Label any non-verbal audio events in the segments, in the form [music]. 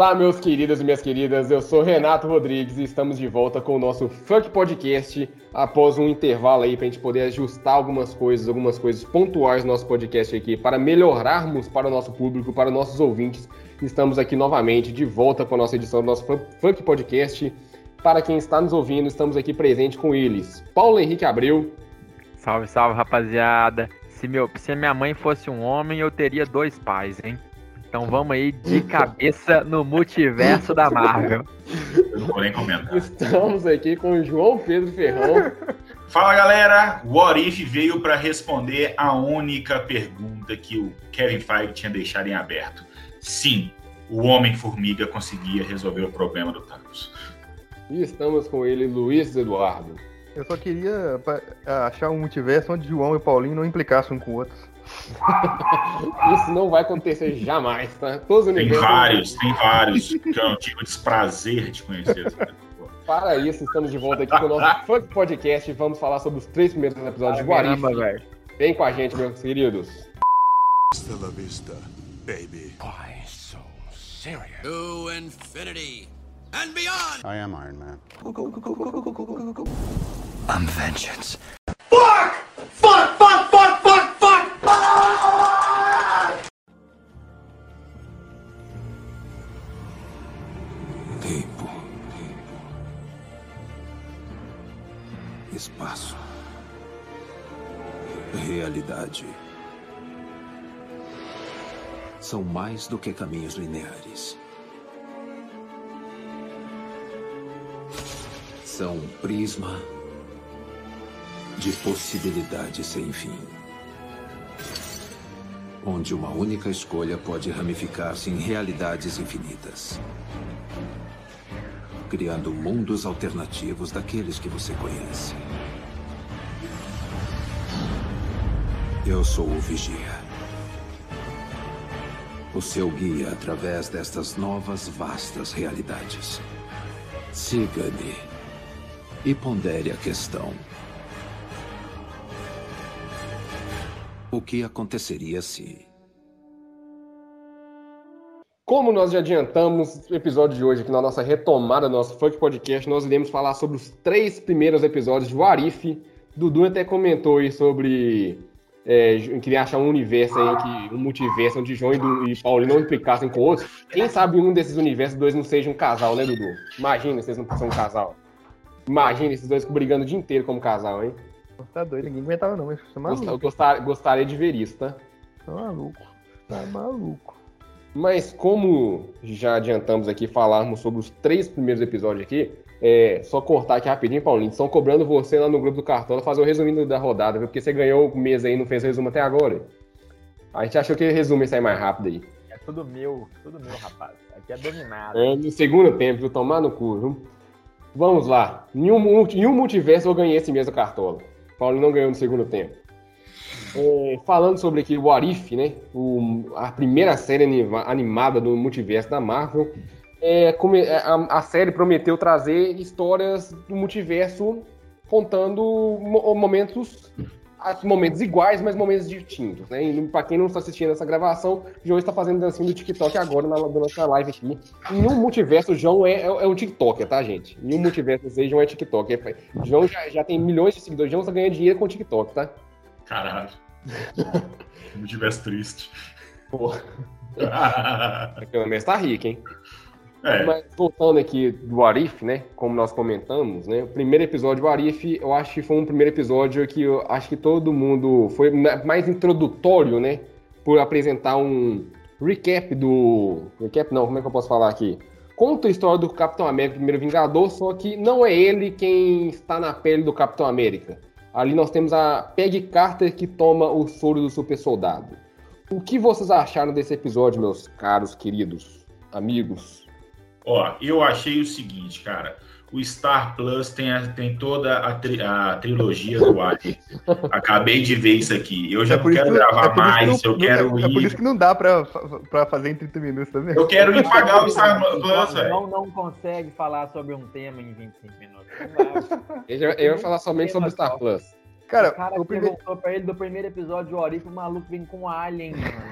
Olá, meus queridos e minhas queridas. Eu sou Renato Rodrigues e estamos de volta com o nosso Funk Podcast após um intervalo aí para a gente poder ajustar algumas coisas, algumas coisas pontuais no nosso podcast aqui para melhorarmos para o nosso público, para os nossos ouvintes. Estamos aqui novamente de volta com a nossa edição do nosso Funk Podcast. Para quem está nos ouvindo, estamos aqui presente com eles. Paulo Henrique Abreu. Salve, salve, rapaziada. Se, meu, se minha mãe fosse um homem, eu teria dois pais, hein? Então vamos aí de cabeça no multiverso da Marvel. Eu não vou nem comentar. Estamos aqui com o João Pedro Ferrão. Fala galera, o What If veio para responder a única pergunta que o Kevin Feige tinha deixado em aberto. Sim, o Homem-Formiga conseguia resolver o problema do Thanos. E estamos com ele, Luiz Eduardo. Eu só queria achar um multiverso onde João e Paulinho não implicassem um com o outro. [laughs] Isso não vai acontecer jamais, tá? Todos os tem vários, tem vários que eu tive o desprazer de conhecer. Para isso, estamos de volta aqui com o nosso Funk Podcast e vamos falar sobre os três primeiros episódios de Guarif. Vem com a gente, meus queridos. Hasta la vista, baby. Why so serious? To infinity and beyond. I am Iron Man. I'm vengeance. Fuck! Fuck! Fuck! Fuck! Espaço. Realidade. São mais do que caminhos lineares. São um prisma de possibilidades sem fim onde uma única escolha pode ramificar-se em realidades infinitas, criando mundos alternativos daqueles que você conhece. Eu sou o Vigia. O seu guia através destas novas vastas realidades. Siga-me e pondere a questão. O que aconteceria se. Como nós já adiantamos no episódio de hoje, aqui na nossa retomada do nosso Funk Podcast, nós iremos falar sobre os três primeiros episódios de Warif. Dudu até comentou aí sobre. É, queria achar um universo aí, que, um multiverso onde João e, du, e Paulo não implicassem com outros. Quem sabe um desses universos dois não seja um casal, né, Dudu? Imagina se eles não são um casal. Imagina esses dois brigando o dia inteiro como casal, hein? Tá doido, ninguém aguentava não, mas tá maluco. Gostar, gostaria de ver isso, tá? Tá maluco. Tá maluco. Mas como já adiantamos aqui, falarmos sobre os três primeiros episódios aqui, é só cortar aqui rapidinho, Paulinho. Estão cobrando você lá no grupo do Cartola fazer o resumindo da rodada, viu? Porque você ganhou o mês aí e não fez o resumo até agora. A gente achou que o resumo ia sair mais rápido aí. É tudo meu, tudo meu, rapaz. Aqui é dominado. É, no segundo tempo, viu? Tomar no cu, viu? Vamos lá. Em um, em um multiverso eu ganhei esse mês do Cartola. Paulo não ganhou no segundo tempo. É, falando sobre aqui o Arif, né? O, a primeira série anima, animada do multiverso da Marvel. É, é, a, a, série prometeu trazer histórias do multiverso contando momentos momentos iguais, mas momentos distintos, né? E pra quem não está assistindo essa gravação, o João está fazendo dancinha do TikTok agora na, nossa live aqui. Em um multiverso, o João é, é, é um TikToker, tá, gente? Em um multiverso, o João é TikTok. O João já, já tem milhões de seguidores, o João está ganhando dinheiro com o TikTok, tá? Caralho. [laughs] multiverso triste. Porra. [laughs] Pelo menos tá rico, hein? É. Mas voltando aqui do Arif, né? Como nós comentamos, né? O primeiro episódio do Arif, eu acho que foi um primeiro episódio que eu acho que todo mundo foi mais introdutório, né? Por apresentar um recap do. Recap não, como é que eu posso falar aqui? Conta a história do Capitão América, primeiro Vingador, só que não é ele quem está na pele do Capitão América. Ali nós temos a Peggy Carter que toma o soro do super soldado. O que vocês acharam desse episódio, meus caros, queridos amigos? Ó, eu achei o seguinte, cara. O Star Plus tem, a, tem toda a, tri, a trilogia do Alien. Acabei de ver isso aqui. Eu já é não quero gravar é mais, não, eu quero é, ir. É por isso que não dá pra, pra fazer em 30 minutos, tá vendo? Eu quero ir pagar o Star Plus, velho. Não, não consegue falar sobre um tema em 25 minutos. Eu, eu ia falar somente sobre o Star Plus. Cara, o cara o primeiro... perguntou pra ele do primeiro episódio de Orif, o maluco vem com Alien, mano.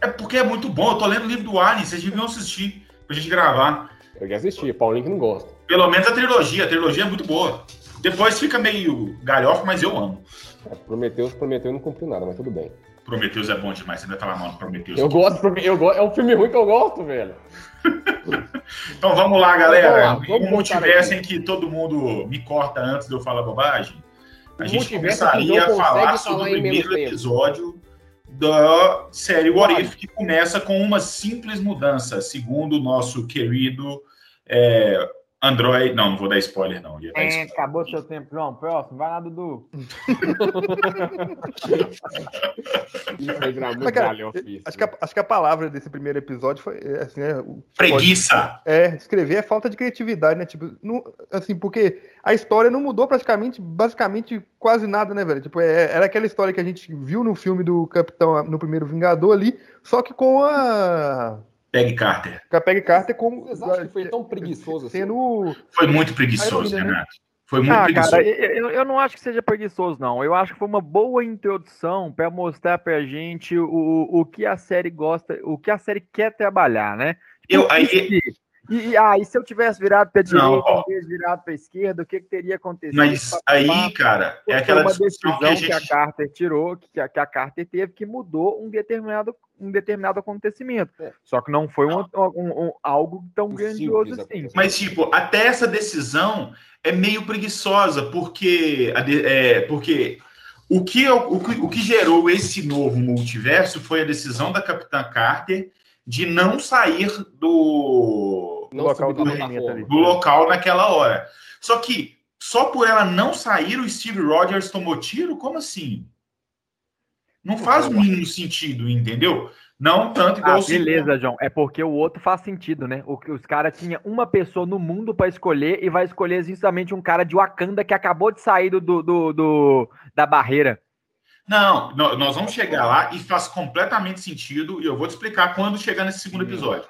É porque é muito bom. Eu tô lendo o livro do Alien, vocês deviam assistir. Pra gente gravar. Eu já assisti, Paulinho que não gosta. Pelo menos a trilogia, a trilogia é muito boa. Depois fica meio galhofa, mas eu amo. É, Prometeus, Prometeu não cumpriu nada, mas tudo bem. Prometheus é bom demais, você ainda tava mal no Prometheus. Eu gosto, eu gosto, é um filme ruim que eu gosto, velho. [laughs] Então vamos lá, galera. Vamos lá, vamos um multiverso em que todo mundo me corta antes de eu falar bobagem. A gente começaria a falar sobre falar o primeiro episódio da série What. If, que começa com uma simples mudança, segundo o nosso querido é, Android. Não, não vou dar spoiler, não. Ia dar É, spoiler. acabou seu tempo, João. Próximo, vai lá, Dudu. Mas, cara, isso. Acho que, a, acho que a palavra desse primeiro episódio foi é, assim, é, o- Preguiça! É, escrever é falta de criatividade, né? Tipo, não- assim, porque a história não mudou praticamente, basicamente quase nada, né, velho? Tipo, é- era aquela história que a gente viu no filme do Capitão, no primeiro Vingador ali, só que com a. Peggy Carter. Com a Peggy Carter como. Vocês acham que foi tão preguiçoso assim? Sendo. Foi muito preguiçoso, né? Renato. Foi muito Ah, preguiçoso. cara, eu, eu- eu não acho que seja preguiçoso, não. Eu acho que foi uma boa introdução para mostrar pra gente o, o que a série gosta, o que a série quer trabalhar, né? Eu- Tipo, aí- e, e, e- ah, se eu tivesse virado pra direita Não, ó. virado pra esquerda, o que, que teria acontecido? Mas aí, cara, é aquela uma decisão que que a a, gente. Carter tirou, que a, que a Carter teve, que mudou um determinado, um determinado acontecimento. É. Só que não foi um, um- um- algo tão Um grandioso simples assim. Mas, tipo, até essa decisão é meio preguiçosa, porque, a é, porque o, que, o, que, o que gerou esse novo multiverso foi a decisão da Capitã Carter de não sair do, Não local subir do ali. do local naquela hora. Só que só por ela não sair, o Steve Rogers tomou tiro? Como assim? Não faz o mínimo sentido, entendeu? Não tanto igual Ah, beleza, João. É porque o outro faz sentido, né? O que os caras tinham uma pessoa no mundo pra escolher e vai escolher justamente um cara de Wakanda que acabou de sair do, do- do- da barreira. Não, nó- nós vamos chegar lá e faz completamente sentido, e eu vou te explicar quando chegar nesse segundo episódio.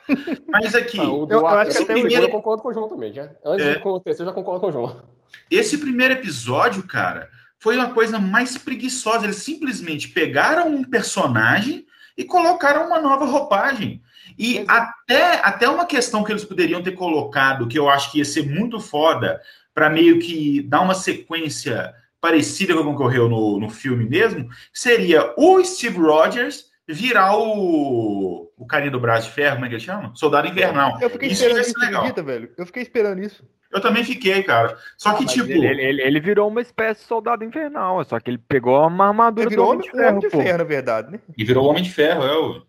Mas aqui, Ah, Eu- eu acho que esse até primeiro eu concordo com o João também, já. Antes É. de acontecer, eu já concordo com o João. esse primeiro episódio, cara, foi uma coisa mais preguiçosa. Eles simplesmente pegaram um personagem e colocaram uma nova roupagem. E é- até, até uma questão que eles poderiam ter colocado, que eu acho que ia ser muito foda, para meio que dar uma sequência parecida com o que ocorreu no, no filme mesmo, seria o Steve Rogers virar o, o carinha do braço de ferro, como é que ele chama? Soldado Invernal. Eu fiquei Isso esperando isso, legal. acredita, velho? Eu fiquei esperando isso. Eu também fiquei, cara. Só que, Mas tipo. ele, ele- ele- virou uma espécie de soldado infernal, só que ele pegou uma armadura Ele virou do homem, Homem de um homem Ferro, de ferro, na verdade, né? E virou Homem de Ferro, é o.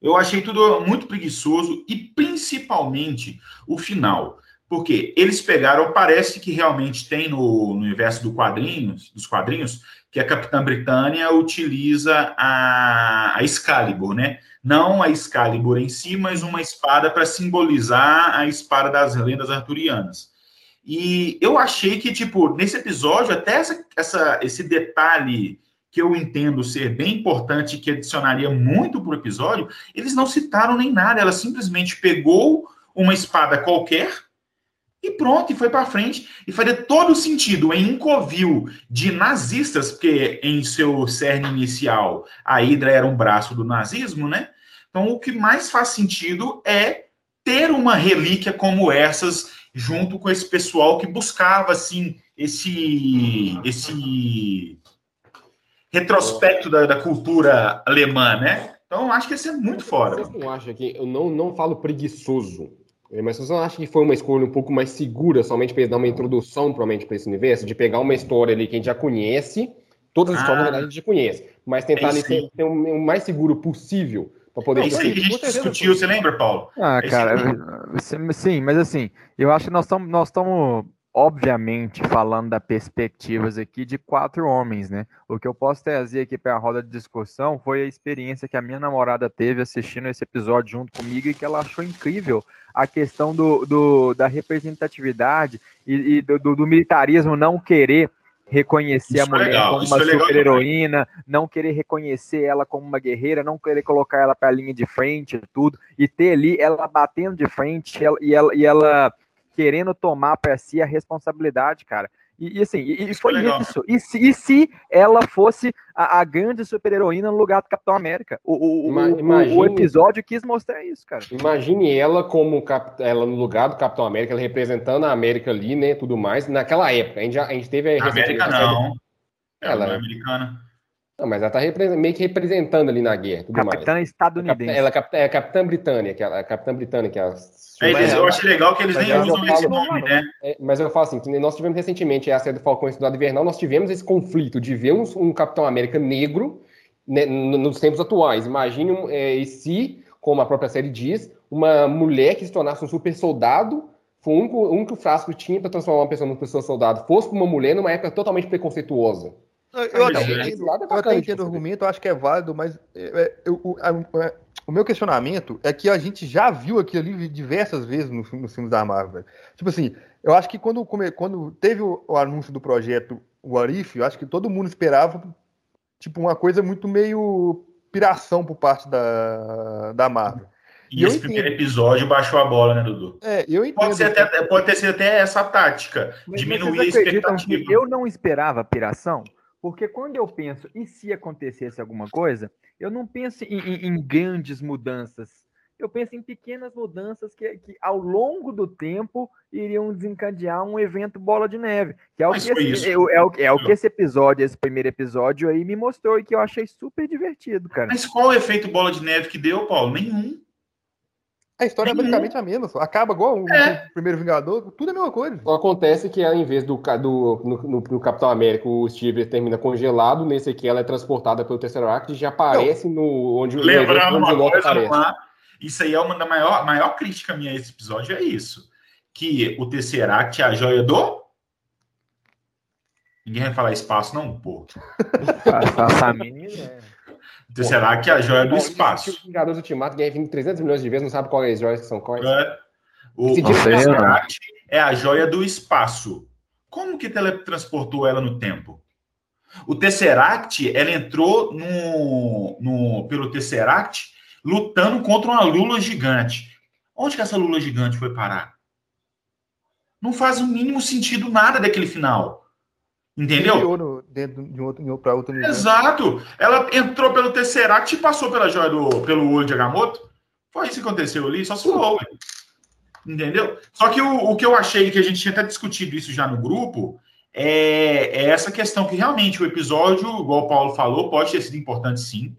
Eu achei tudo muito preguiçoso e principalmente o final. Porque eles pegaram, parece que realmente tem no, no universo do quadrinhos, dos quadrinhos, que a Capitã Britânia utiliza a, a Excalibur, né? Não a Excalibur em si, mas uma espada para simbolizar a espada das lendas arturianas. E eu achei que, tipo, nesse episódio, até essa, essa, esse detalhe que eu entendo ser bem importante, que adicionaria muito para o episódio, eles não citaram nem nada. Ela simplesmente pegou uma espada qualquer e pronto, e foi para frente. E faria todo sentido em um covil de nazistas, porque em seu cerne inicial a Hydra era um braço do nazismo, né? Então o que mais faz sentido é ter uma relíquia como essas junto com esse pessoal que buscava assim esse esse retrospecto da, da cultura alemã, né? Então acho que ia ser muito fora. Vocês não acham que. Eu não, não falo preguiçoso. É, Mas vocês não acham que foi uma escolha um pouco mais segura, somente para dar uma introdução, provavelmente, para esse universo? De pegar uma história ali que a gente já conhece, todas as Ah. histórias, na verdade, a gente já conhece, mas tentar É ali ser o o mais seguro possível para poder. É isso aí que a gente discutiu, você lembra, Paulo? Ah, Esse cara, é sim, sim, mas assim, eu acho que nós estamos, nós estamos, obviamente, falando das perspectivas aqui de quatro homens, né? O que eu posso trazer aqui para a roda de discussão foi a experiência que a minha namorada teve assistindo esse episódio junto comigo e que ela achou incrível a questão do, do- da representatividade e, e do, do- do militarismo não querer reconhecer Isso a é mulher legal, como uma é legal super-heroína, não querer reconhecer ela como uma guerreira, não querer colocar ela para a linha de frente e tudo, e ter ali ela batendo de frente ela- e ela, e ela querendo tomar para si a responsabilidade, cara. E, e assim, e, e foi isso. E se, e se ela fosse a, a grande super-heroína no lugar do Capitão América? O, o, Imagine, o, episódio quis mostrar isso, cara. Imagine ela como cap, ela no lugar do Capitão América, ela representando a América ali, né? Tudo mais. Naquela época, a gente, já, a gente teve a. América não. Ela, ela é americana. Não, mas ela tá meio que representando ali na guerra. Tudo capitã mais. estadunidense. Ela é, é capitã britânica, é a capitã britânica. É, eles, eu acho legal que eles nem usam esse nome, né? É, mas eu falo assim, nós tivemos recentemente a série do Falcão Estudado Invernal, nós tivemos esse conflito de ver um, um Capitão América negro né, nos tempos atuais. Imagine é, se, como a própria série diz, uma mulher que se tornasse um super soldado foi um, um que o frasco tinha para transformar uma pessoa numa pessoa soldado fosse uma mulher numa época totalmente preconceituosa. Eu, eu, até, entendo, eu até entendo o argumento, eu acho que é válido, mas é, é eu, o, a, é, o, meu questionamento é que a gente já viu aquilo ali diversas vezes nos no filmes da Marvel. Tipo assim, eu acho que quando, quando teve o, o anúncio do projeto What If, eu acho que todo mundo esperava tipo uma coisa muito meio piração por parte da, da Marvel. E, e esse primeiro episódio baixou a bola, né, Dudu? É, eu entendo. Pode, ser até, pode ter sido até essa tática, mas, diminuir a expectativa. eu não esperava piração? Porque quando eu penso, e se acontecesse alguma coisa, eu não penso em, em, em grandes mudanças. Eu penso em pequenas mudanças que, que, ao longo do tempo, iriam desencadear um evento bola de neve. Que é o, que esse, é, é, o, é o que esse episódio, esse primeiro episódio aí, me mostrou e que eu achei super divertido, cara. Mas qual o efeito bola de neve que deu, Paulo? Nenhum. A história é basicamente a mesma, acaba igual o é. primeiro Vingador, tudo é a mesma coisa. Só acontece que ao invés do, do no, no, no, Capitão América, o Steve termina congelado, nesse aqui ela é transportada pelo Tesseract e já aparece Não. no onde Lembrando onde uma coisa, lá, isso aí é uma da maior, maior crítica minha a esse episódio, é isso. Que o Tesseract é a joia do. Ninguém vai falar espaço, não, pô. Essa [laughs] ideia. Então, será que a joia do espaço? O Vingadores Ultimato ganha 300 milhões de vezes, não sabe qual é as joias que são quais. É. O, o Tesseract é a joia do espaço. Como que teletransportou ela no tempo? O Tesseract, ela entrou no, no, pelo Tesseract lutando contra uma lula gigante. Onde que essa lula gigante foi parar? Não faz o mínimo sentido nada daquele final. Entendeu? Dentro de outro, para outro nível. Exato. Ela entrou pelo Tesseract e passou pela joia do, pelo olho de Agamotto. Foi isso que aconteceu ali, só se for. Entendeu? Só que o, o que eu achei que a gente tinha até discutido isso já no grupo é, é essa questão que realmente o episódio, igual o Paulo falou, pode ter sido importante sim,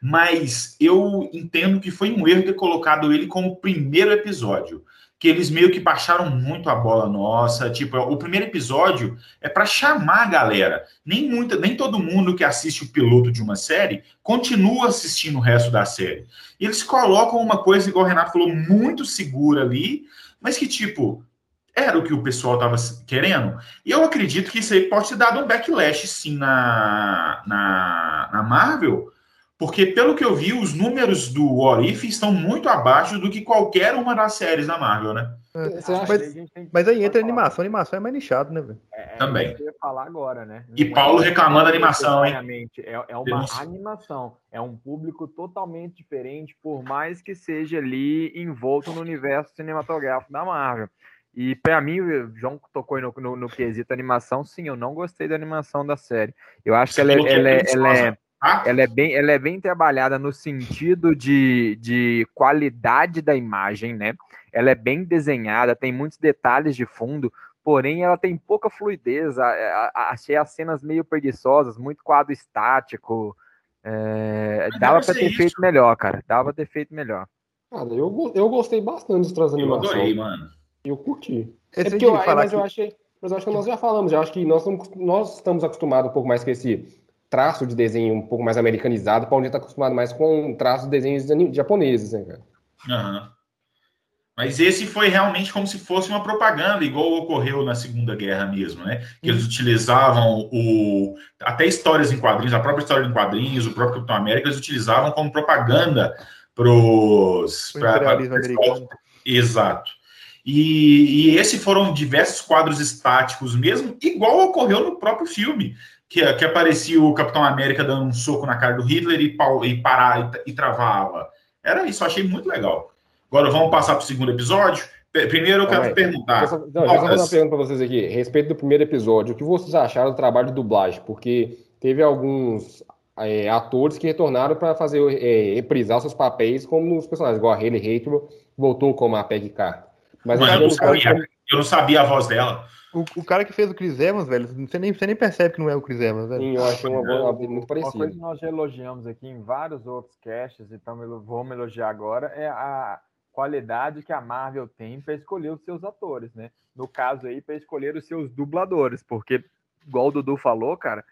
mas eu entendo que foi um erro ter colocado ele como primeiro episódio que eles meio que baixaram muito a bola nossa. Tipo, o primeiro episódio é para chamar a galera. Nem muita, nem todo mundo que assiste o piloto de uma série continua assistindo o resto da série. E eles colocam uma coisa, igual o Renato falou, muito segura ali, mas que, tipo, era o que o pessoal estava querendo. E eu acredito que isso aí pode ter dado um backlash, sim, na, na, na Marvel porque, pelo que eu vi, os números do What If estão muito abaixo do que qualquer uma das séries da Marvel, né? É, mas, mas, aí entra a animação, a animação é mais nichado, né, velho? É, é, Também. Eu ia falar agora, né? Não e Paulo é reclamando da animação, hein? É, é uma animação, é um público totalmente diferente, por mais que seja ali envolto no universo cinematográfico da Marvel. E para mim, o João tocou no, no, no, quesito animação, sim, eu não gostei da animação da série. Eu acho que ela, ela, ela, ela é ah. Ela, é bem, ela é bem trabalhada no sentido de, de qualidade da imagem, né? Ela é bem desenhada, tem muitos detalhes de fundo, porém ela tem pouca fluidez. achei as cenas meio preguiçosas, muito quadro estático. É, dava para ter isso. feito melhor, cara. Dava pra ter feito melhor. Cara, eu, eu gostei bastante das animações. Eu adorei, mano. Eu curti. é porque eu, mas que... eu achei. Mas eu acho que nós já falamos, já acho que nós, nós estamos acostumados um pouco mais com esse traço de desenho um pouco mais americanizado, para onde está acostumado mais com traço de desenhos japoneses, né, cara? Uhum. Mas esse foi realmente como se fosse uma propaganda, igual ocorreu na Segunda Guerra mesmo, né? Que eles utilizavam o até histórias em quadrinhos, a própria história em quadrinhos, o próprio Capitão América, eles utilizavam como propaganda pros o pra, pra, americano. Exato. E, e esses foram diversos quadros estáticos mesmo, igual ocorreu no próprio filme que, que aparecia o Capitão América dando um soco na cara do Hitler e, e parar e, e travava. Era isso, eu achei muito legal. Agora vamos passar para o segundo episódio. Primeiro eu quero Calma aí. perguntar. Não, eu fazer uma pergunta pra vocês aqui. A respeito do primeiro episódio, o que vocês acharam do trabalho de dublagem? Porque teve alguns é, atores que retornaram para fazer é, reprisar seus papéis como nos personagens, igual a Haley Hathaway voltou como a Peggy Carter. Mas Mano, eu, não sabia, eu não sabia a voz dela. O, o cara que fez o Chris Evans, velho, você nem, você nem percebe que não é o Chris Evans, velho. Sim, eu achei uma boa muito Uma coisa parecida. que nós já elogiamos aqui em vários outros casts, então vamos elogiar agora, é a qualidade que a Marvel tem para escolher os seus atores, né? No caso aí, para escolher os seus dubladores, porque, igual o Dudu falou, cara,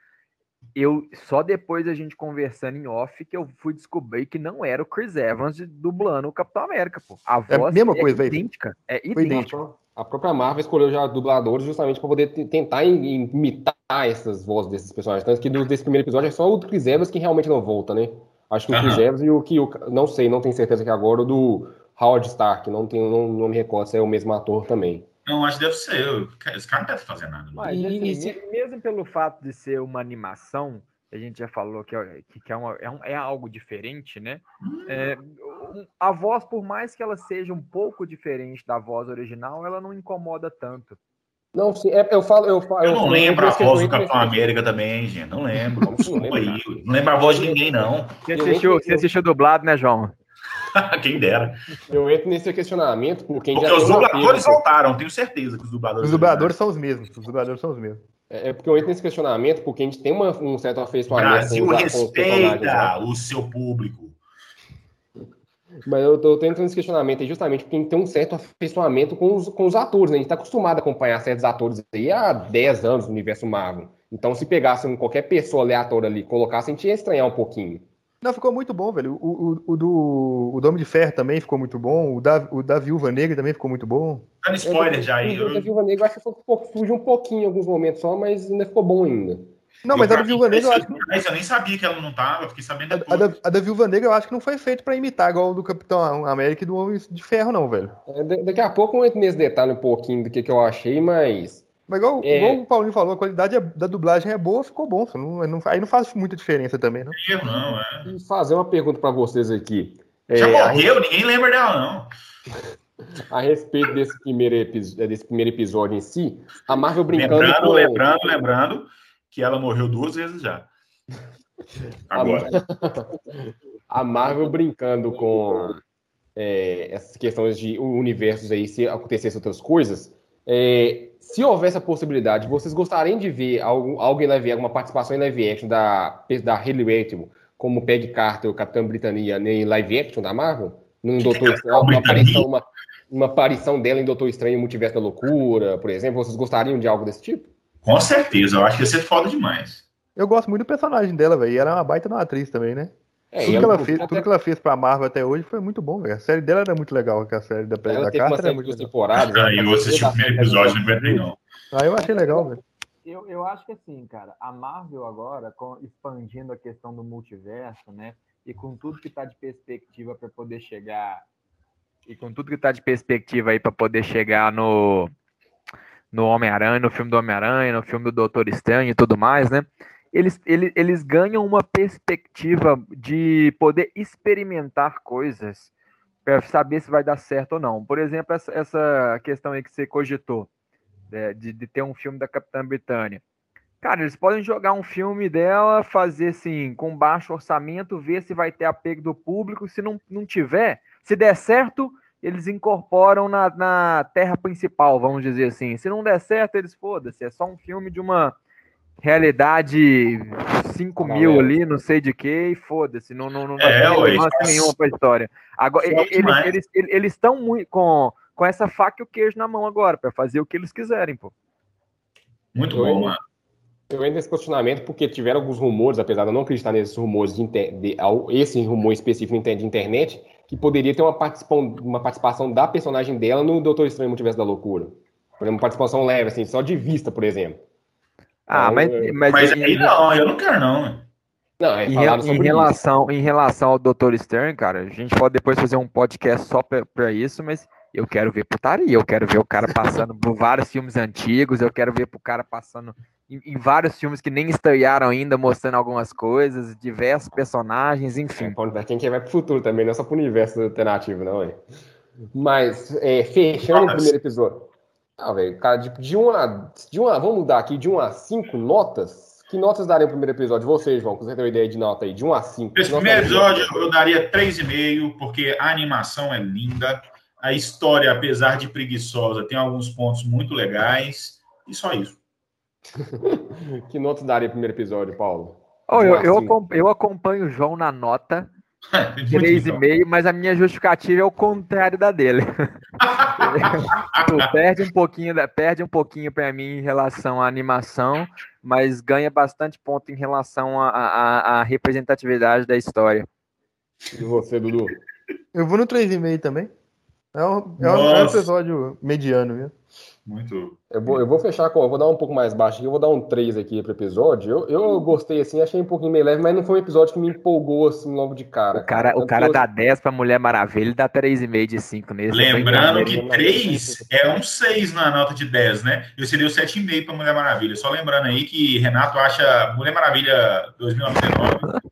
eu só depois a gente conversando em off que eu fui descobrir que não era o Chris Evans dublando o Capitão América, pô. A É a voz mesma coisa, velho. idêntica. É Foi idêntica. A própria Marvel escolheu já dubladores justamente para poder tentar im- imitar essas vozes desses personagens. Tanto que desse primeiro episódio é só o Chris Evans que realmente não volta, né? Acho que o Chris. Evans e o que o, não sei, não tenho certeza que agora o do Howard Stark, não tenho, não, não me recordo se é o mesmo ator também. Não, acho que deve ser. eu. Esse cara não deve fazer nada. Mas, assim, se- mesmo pelo fato de ser uma animação, a gente já falou que, é- que, é, uma- é um- é algo diferente, né? É, um- a voz, por mais que ela seja um pouco diferente da voz original, ela não incomoda tanto. Não, sim, é- eu falo, eu falo. Eu não lembro a voz do Capitão América também, gente. Não lembro. [laughs] Não aí. Não lembro a voz de ninguém, não. Você Eu assistiu, você assistiu dublado, né, João? [laughs] Quem dera. Eu entro nesse questionamento porque Porque já os dubladores apego, voltaram, tenho certeza que os dubladores. Os dubladores são os mesmos. Os dubladores são os mesmos. É é porque eu entro nesse questionamento porque a gente tem uma- um certo afeiçoamento Brasil com os, com respeita né? o seu público. Mas eu tô, tô entrando nesse questionamento aí justamente porque a gente tem um certo afeiçoamento com os, com os atores, né? A gente tá acostumado a acompanhar certos atores aí há 10 anos no universo Marvel. Então, se pegasse um- qualquer pessoa aleatória ali e colocasse, a gente ia estranhar um pouquinho. Não, ficou muito bom, velho. O, o, o do o Dome de Ferro também ficou muito bom. O da, o da Viúva Negra também ficou muito bom. Dando spoiler já aí. O da Viúva Negra, eu acho que foi um pouco- fugiu um pouquinho em alguns momentos só, mas ainda ficou bom ainda. Não, mas a da Viúva Negra eu acho que. Mas eu nem sabia que ela não tava, eu fiquei sabendo A, depois. a da, a da Viúva Negra eu acho que não foi feito pra imitar igual o do Capitão América e do Homem de Ferro, não, velho. É, da- daqui a pouco eu entro nesse detalhe um pouquinho do que, que eu achei, mas Mas igual, É. igual o Paulinho falou, a qualidade é- da dublagem é boa, ficou bom. Não, não- aí não faz muita diferença também, não. Erro, não, é. e fazer uma pergunta para vocês aqui. É, Já a morreu, ninguém lembra dela, não. [laughs] a respeito desse primeiro, epi- desse primeiro episódio em si, a Marvel brincando Lembrando, com... lembrando, lembrando que ela morreu duas vezes já. Agora. [laughs] a Marvel brincando com é, essas questões de universos aí, se acontecesse outras coisas, é, se houvesse a possibilidade, vocês gostariam de ver algo, algo em live, alguma participação em live action da, da Hayley Atwell, como Peggy Carter, o Capitão Britania, em live action da Marvel? Num Doutor é Estranho, uma aparição, uma, uma aparição dela em Doutor Estranho e Multiverso da Loucura, por exemplo, vocês gostariam de algo desse tipo? Com certeza, eu acho que ia ser foda demais. Eu gosto muito do personagem dela, velho. E ela é uma baita de uma atriz também, né? É, tudo, que ela até- fez, tudo que ela fez pra Marvel até hoje foi muito bom, velho. A série dela era muito legal, que a série da, ela da teve uma série é de muito duas temporadas. Ah, ela eu assisti o primeiro episódio, não aguentei, não. Ah, eu achei legal, velho. Eu, eu acho que assim, cara, a Marvel agora, com- expandindo a questão do multiverso, né? E com tudo que tá de perspectiva para poder chegar. E com tudo que tá de perspectiva aí para poder chegar no, no Homem-Aranha, no filme do Homem-Aranha, no filme do Doutor Estranho e tudo mais, né? Eles, eles, eles ganham uma perspectiva de poder experimentar coisas para saber se vai dar certo ou não. Por exemplo, essa, essa questão aí que você cogitou é, de, de ter um filme da Capitã Britânia. Cara, eles podem jogar um filme dela, fazer assim, com baixo orçamento, ver se vai ter apego do público. Se não, não tiver, se der certo, eles incorporam na, na terra principal, vamos dizer assim. Se não der certo, eles foda-se. É só um filme de uma realidade 5 mil Galera. ali, não sei de que, e foda-se. Não, não, não vai É, relevância nenhuma pra história. Agora, Foda eles demais. eles eles eles estão muito com, com essa faca e o queijo na mão agora, para fazer o que eles quiserem, pô. Muito Eu bom, ainda- mano. Eu entro nesse questionamento porque tiveram alguns rumores, apesar de eu não acreditar nesses rumores de, inter- de- esse rumor específico de internet, que poderia ter uma participação, uma participação da personagem dela no Doutor Estranho Multiverso da Loucura. Por exemplo, uma participação leve, assim, só de vista, por exemplo. Ah, Então, mas, é- mas, Mas em- aí não, eu não quero, não. Não, é Em, em isso. relação, em relação ao Dr. Stern, cara, a gente pode depois fazer um podcast só pra, pra isso, mas eu quero ver putaria, eu quero ver o cara passando por vários filmes antigos, eu quero ver o cara passando em, em vários filmes que nem estrearam ainda, mostrando algumas coisas, diversos personagens, É, enfim. pra- pra quem quer vai pro futuro também, não é só pro universo alternativo, não, é. Mas, é, fechando o primeiro episódio. Ah, velho, cara, de, de, uma, de uma. Vamos mudar aqui, de 1 a 5 notas. Que notas daria o primeiro episódio? Você, João, que você tem uma ideia de nota aí, de 1 a 5. Esse primeiro episódio eu daria 3,5, porque a animação é linda. A história, apesar de preguiçosa, tem alguns pontos muito legais. E só isso. [laughs] que nota daria o primeiro episódio, Paulo? Oh, eu, eu, eu acompanho o João na nota. [laughs] 3,5, mas a minha justificativa é o contrário da dele. [laughs] perde um pouquinho, perde um pouquinho para mim em relação à animação, mas ganha bastante ponto em relação à representatividade da história. E você, Dudu? Eu vou no 3,5 também. É um, é um episódio mediano, viu? Muito. Eu vou, eu vou fechar com. Eu vou dar um pouco mais baixo aqui, eu vou dar um 3 aqui pro episódio. Eu, eu gostei, assim, achei um pouquinho meio leve, mas não foi um episódio que me empolgou, assim, logo de cara. O cara, cara. O cara dá 10 pra Mulher Maravilha e dá 3,5 de 5 nesse. Lembrando que 3 é um 6 na nota de 10, né? Eu seria o 7,5 pra Mulher Maravilha. Só lembrando aí que Renato acha Mulher Maravilha 2099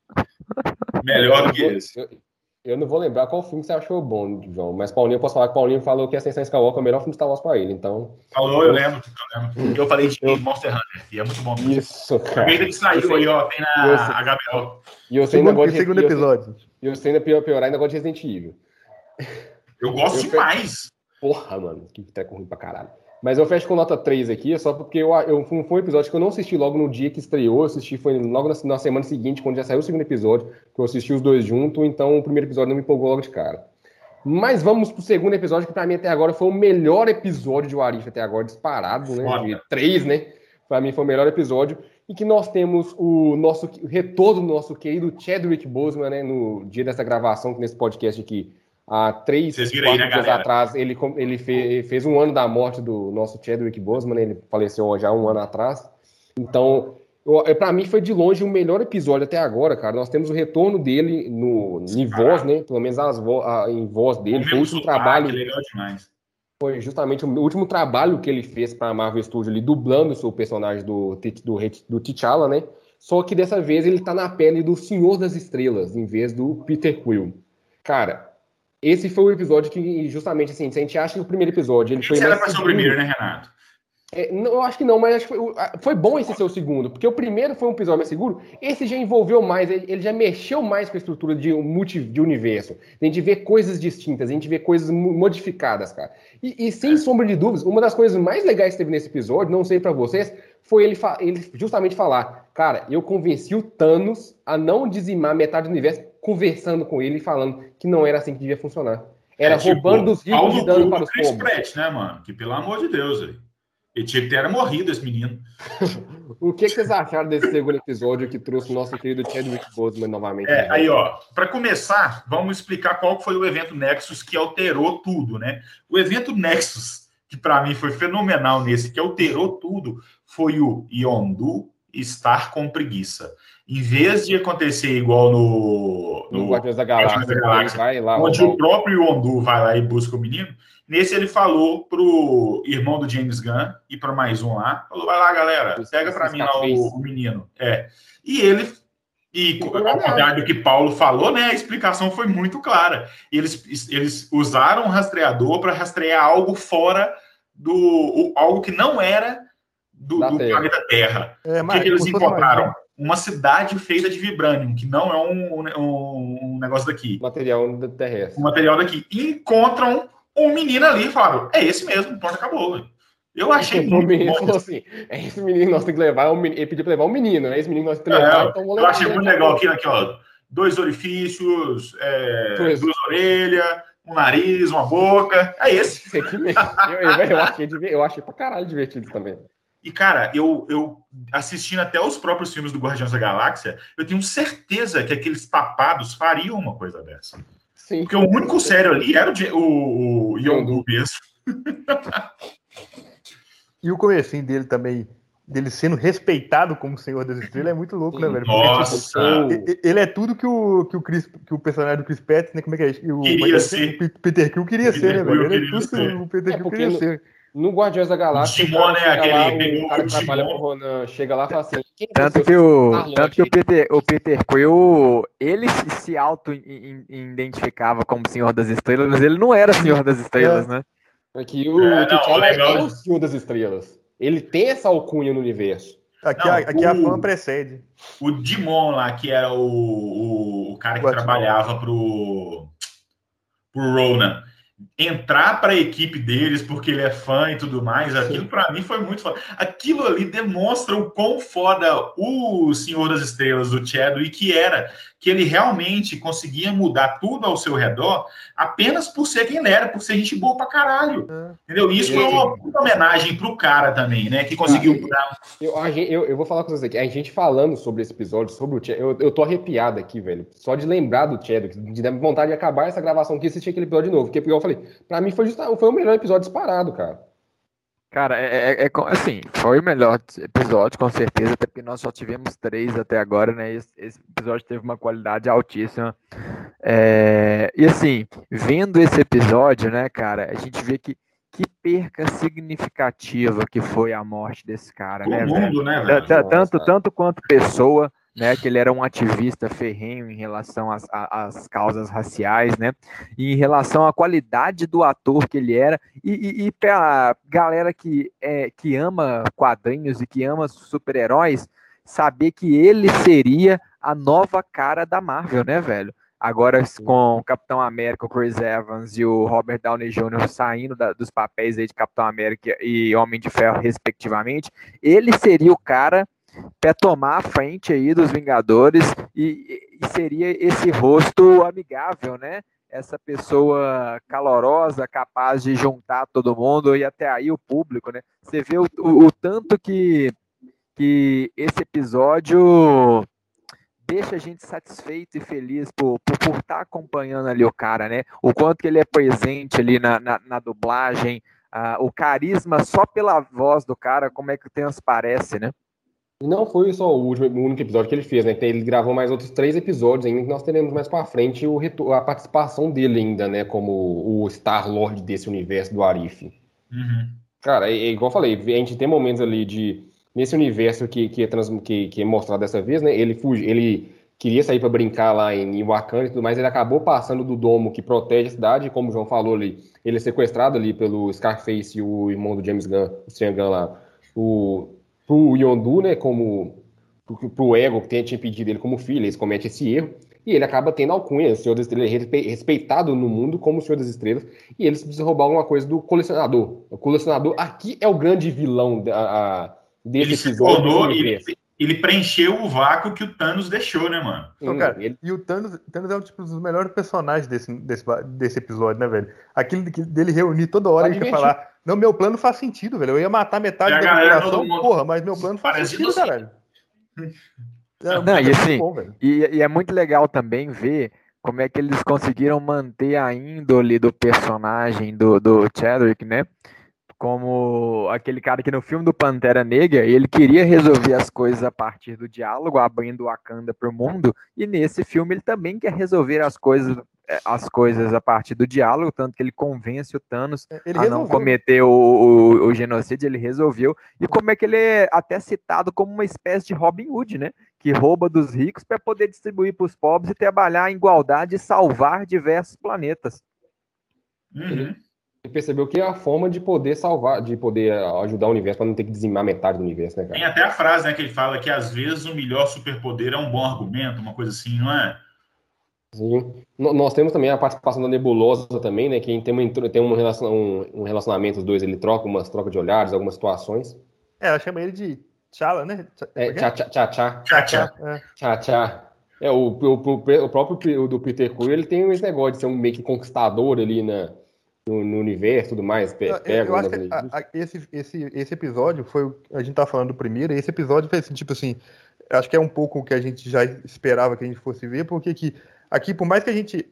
melhor do que esse. Eu não vou lembrar qual filme você achou bom, João, mas Paulinho, eu posso falar que Paulinho falou que Ascensão Skywalker é o melhor filme de Star Wars pra ele, então... Falou, eu lembro, eu lembro. Eu falei de Monster Hunter, e é muito bom. Isso, cara. A que saiu aí, ó, tem na HBO. E eu sei ainda gosto de... segundo episódio. E eu sei ainda pior, piorar, ainda gosto de Resident Evil. Eu gosto eu demais. Porra, mano, que treco ruim pra caralho. Mas eu fecho com nota 3 aqui, só porque eu, eu, foi um episódio que eu não assisti logo no dia que estreou, eu assisti foi logo na, na, semana seguinte, quando já saiu o segundo episódio, que eu assisti os dois juntos, então o primeiro episódio não me empolgou logo de cara. Mas vamos pro segundo episódio, que pra mim até agora foi o melhor episódio de Warif até agora, disparado, né? De três, né? Pra mim foi o melhor episódio. E que nós temos o nosso o retorno do nosso querido Chadwick Boseman, né? No dia dessa gravação, nesse podcast aqui Há três, quatro aí, né, dias galera? atrás, ele, ele fez, fez, um ano da morte do nosso Chadwick Boseman, ele faleceu já um ano atrás. Então, é, para mim foi de longe o melhor episódio até agora, cara. Nós temos o retorno dele no, em voz, né? Pelo menos as vo, a, em voz dele. Foi o último trabalho. Legal demais. Foi justamente o último trabalho que ele fez para a Marvel Studios, ali, dublando o seu personagem do, do, do T'Challa, né? Só que dessa vez ele tá na pele do Senhor das Estrelas, em vez do Peter Quill. Cara, esse foi o episódio que, justamente assim, se a gente acha que o primeiro episódio ele esse foi. Era pra ser o primeiro, né, Renato? É, não, eu acho que não, mas foi, foi, bom esse ser o segundo, porque o primeiro foi um episódio mais seguro, esse já envolveu mais, ele, ele já mexeu mais com a estrutura de, multi, de universo. A gente vê coisas distintas, a gente vê coisas modificadas, cara. E, e sem é. sombra de dúvidas, uma das coisas mais legais que teve nesse episódio, não sei para vocês, foi ele, ele justamente falar: cara, eu convenci o Thanos a não dizimar metade do universo conversando com ele e falando que não era assim que devia funcionar. Era é, tipo, roubando os ricos e dando para os Chris pobres. Pratt, né, mano? Que pelo amor de Deus, aí. Ele tinha que ter morrido esse menino. [laughs] o que, que, vocês acharam desse segundo episódio que trouxe o nosso querido Chadwick Boseman novamente? É, aí, ó, para começar, vamos explicar qual foi o evento Nexus que alterou tudo, né? O evento Nexus, que para mim foi fenomenal nesse, que alterou tudo, foi o Yondu estar com preguiça. Em vez de acontecer igual no, no, no Guardiões da Galáxia, da Galáxia vai lá, onde o próprio Yondu vai lá e busca o menino, nesse ele falou pro irmão do James Gunn e para mais um lá, falou, vai lá, galera, pega para mim lá o, o, menino. É. E ele e ao contrário do que Paulo falou, né, a explicação foi muito clara. Eles, eles usaram o rastreador para rastrear algo fora do algo que não era do, do terra. planeta Terra. É, o que, que eles encontraram? uma cidade feita de vibranium, que não é um, um, um negócio daqui. Material terrestre. Um material daqui. E encontram um menino ali e falaram: é esse mesmo, pronto, acabou. Eu achei [laughs] o muito menino falou assim: é esse menino nós temos que levar. Um ele pediu para levar um menino, é esse menino nós temos que levar. É, então eu achei muito legal aqui, aqui, ó. Dois orifícios, é, duas orelhas, um nariz, uma boca. É esse. eu, [laughs] eu, eu, achei, eu achei pra caralho divertido também. E, cara, eu, eu assistindo até os próprios filmes do Guardiões da Galáxia, eu tenho certeza que aqueles tapados fariam uma coisa dessa. Sim. Porque o único sério ali era o, o, o Yondu mesmo. e o comecinho dele também, dele sendo respeitado como Senhor das Estrelas, é muito louco, né, velho? Porque, Nossa! Tipo, ele é tudo que o, que o, Chris, que o personagem do Chris Pratt, né? Como é que é? O, queria ser. O Peter Quill queria Peter ser, né, velho? Ele é tudo que o Peter é Quill queria ser. No Guardiões da Galáxia, Digimon, né? chega Aquele- lá, pegou o cara o que trabalha Digimon. pro Ronan chega lá e fala assim: é Tanto que o, Star-Lord. tanto que o Peter, o Peter Quill, ele se, se auto-identificava como Senhor das Estrelas, mas ele não era Senhor das Estrelas, né? Aqui o É, não, T'Challa legal. é o Senhor das Estrelas. Ele tem essa alcunha no universo. Aqui, Não, a, aqui a o- fama precede. O Dimon lá, que era o, o, o cara que trabalhava pro, pro Ronan, entrar para a equipe deles porque ele é fã e tudo mais, aquilo para mim foi muito foda. Aquilo ali demonstra o quão foda o Senhor das Estrelas do Chadwick era, que ele realmente conseguia mudar tudo ao seu redor apenas por ser quem ele era, por ser gente boa pra caralho. É. Entendeu? Isso foi uma puta homenagem pro cara também, né? Que conseguiu mudar. Eu, eu, eu vou falar com vocês aqui. A gente falando sobre esse episódio, sobre o Chadwick, eu, eu tô arrepiado aqui, velho. Só de lembrar do Chadwick, de dar vontade de acabar essa gravação aqui e assistir aquele episódio de novo. Porque, igual eu falei, pra mim foi, justa- foi o melhor episódio disparado, cara. Cara, é, é- é assim, foi o melhor episódio, com certeza, até porque nós só tivemos três até agora, né? Esse, esse episódio teve uma qualidade altíssima. É, e assim, vendo esse episódio, né, cara, a gente vê que que perca significativa que foi a morte desse cara, né, velho? mundo, né, Ta- velho? ta- Nossa, Tanto, cara. tanto quanto pessoa, né? Que ele era um ativista ferrenho em relação às, às causas raciais, né? E em relação à qualidade do ator que ele era, e, e, e pra galera que, é, que ama quadrinhos e que ama super-heróis, saber que ele seria a nova cara da Marvel, né, velho? Agora com o Capitão América, o Chris Evans e o Robert Downey Jr. saindo da- dos papéis aí de Capitão América e Homem de Ferro, respectivamente, ele seria o cara para tomar a frente aí dos Vingadores e, e seria esse rosto amigável, né? Essa pessoa calorosa, capaz de juntar todo mundo e até aí o público, né? Você vê o, o- o tanto que, que esse episódio deixa a gente satisfeito e feliz por estar por, por tá acompanhando ali o cara, né? O quanto que ele é presente ali na, na, na dublagem, ah, o carisma só pela voz do cara, como é que transparece, né? E não foi só o, último, o único episódio que ele fez, né? Ele gravou mais outros três episódios ainda, que nós teremos mais pra frente o a participação dele ainda, né? Como o Star-Lord desse universo do Arif. Uhum. Cara, é, é igual eu falei, a gente tem momentos ali de. Nesse universo que, que, é, trans, que, que é mostrado dessa vez, né? Ele fugi, ele queria sair para brincar lá em, Wakanda e tudo mais, ele acabou passando do domo que protege a cidade, como o João falou ali, ele é sequestrado ali pelo Scarface e o irmão do James Gunn, o Sean Gunn lá, o, pro Yondu, né? Como. Pro, Ego, que tinha impedido ele como filho, eles cometem esse erro. E ele acaba tendo alcunha, o Senhor das Estrelas é respe- respeitado no mundo como o Senhor das Estrelas, e eles precisam roubar alguma coisa do colecionador. O colecionador aqui é o grande vilão da, a- desse Ele se episódio. tornou, ele, universo. Ele preencheu o vácuo que o Thanos deixou, né, mano? Então, cara, ele- E o Thanos, Thanos é um tipo, dos melhores personagens desse, desse, desse episódio, né, velho? Aquilo que- dele reunir toda hora Tá e falar: Não, meu plano faz sentido, velho. Eu ia matar metade E da galera, população, mundo porra, mas meu plano faz parecido sentido, assim. caralho. [laughs] É, Não, e muito assim, bom. E, e é muito legal também ver como é que eles conseguiram manter a índole do personagem do, do Chadwick, né? Como aquele cara que no filme do Pantera Negra, ele queria resolver as coisas a partir do diálogo, abrindo Wakanda para o mundo, e nesse filme ele também quer resolver as coisas, eh, as coisas a partir do diálogo, tanto que ele convence o Thanos Ele a não resolveu. cometer o, o, o genocídio, ele resolveu. E como é que ele é até citado como uma espécie de Robin Hood, né? Que rouba dos ricos para poder distribuir para os pobres e trabalhar em igualdade e salvar diversos planetas. Uhum. ele percebeu que é a forma de poder salvar, de poder ah, ajudar o universo para não ter que dizimar metade do universo, né, cara? Tem até a frase, né, que ele fala que às vezes o melhor superpoder é um bom argumento, uma coisa assim, não é? Sim. Nós temos também a participação da Nebulosa também, né? Que tem, uma, tem um, relacion, um, um relacionamento, os dois, ele troca umas trocas de olhares, algumas situações. É, ela chama ele de T'Challa, né? Tcha- É, é tchá, tchá, tchá, tchá, Tchá, tchá. É. tchá, tchá. É, o, o, o, o próprio o do Peter Quill, ele tem esse negócio de ser um meio que conquistador ali na, no, no universo e tudo mais. Pe, Eu, pega eu acho que a- a- esse, esse, esse episódio foi. o- A gente tá falando do primeiro, e esse episódio foi assim, tipo assim. Acho que é um pouco o que a gente já esperava que a gente fosse ver, porque que aqui, por mais que a gente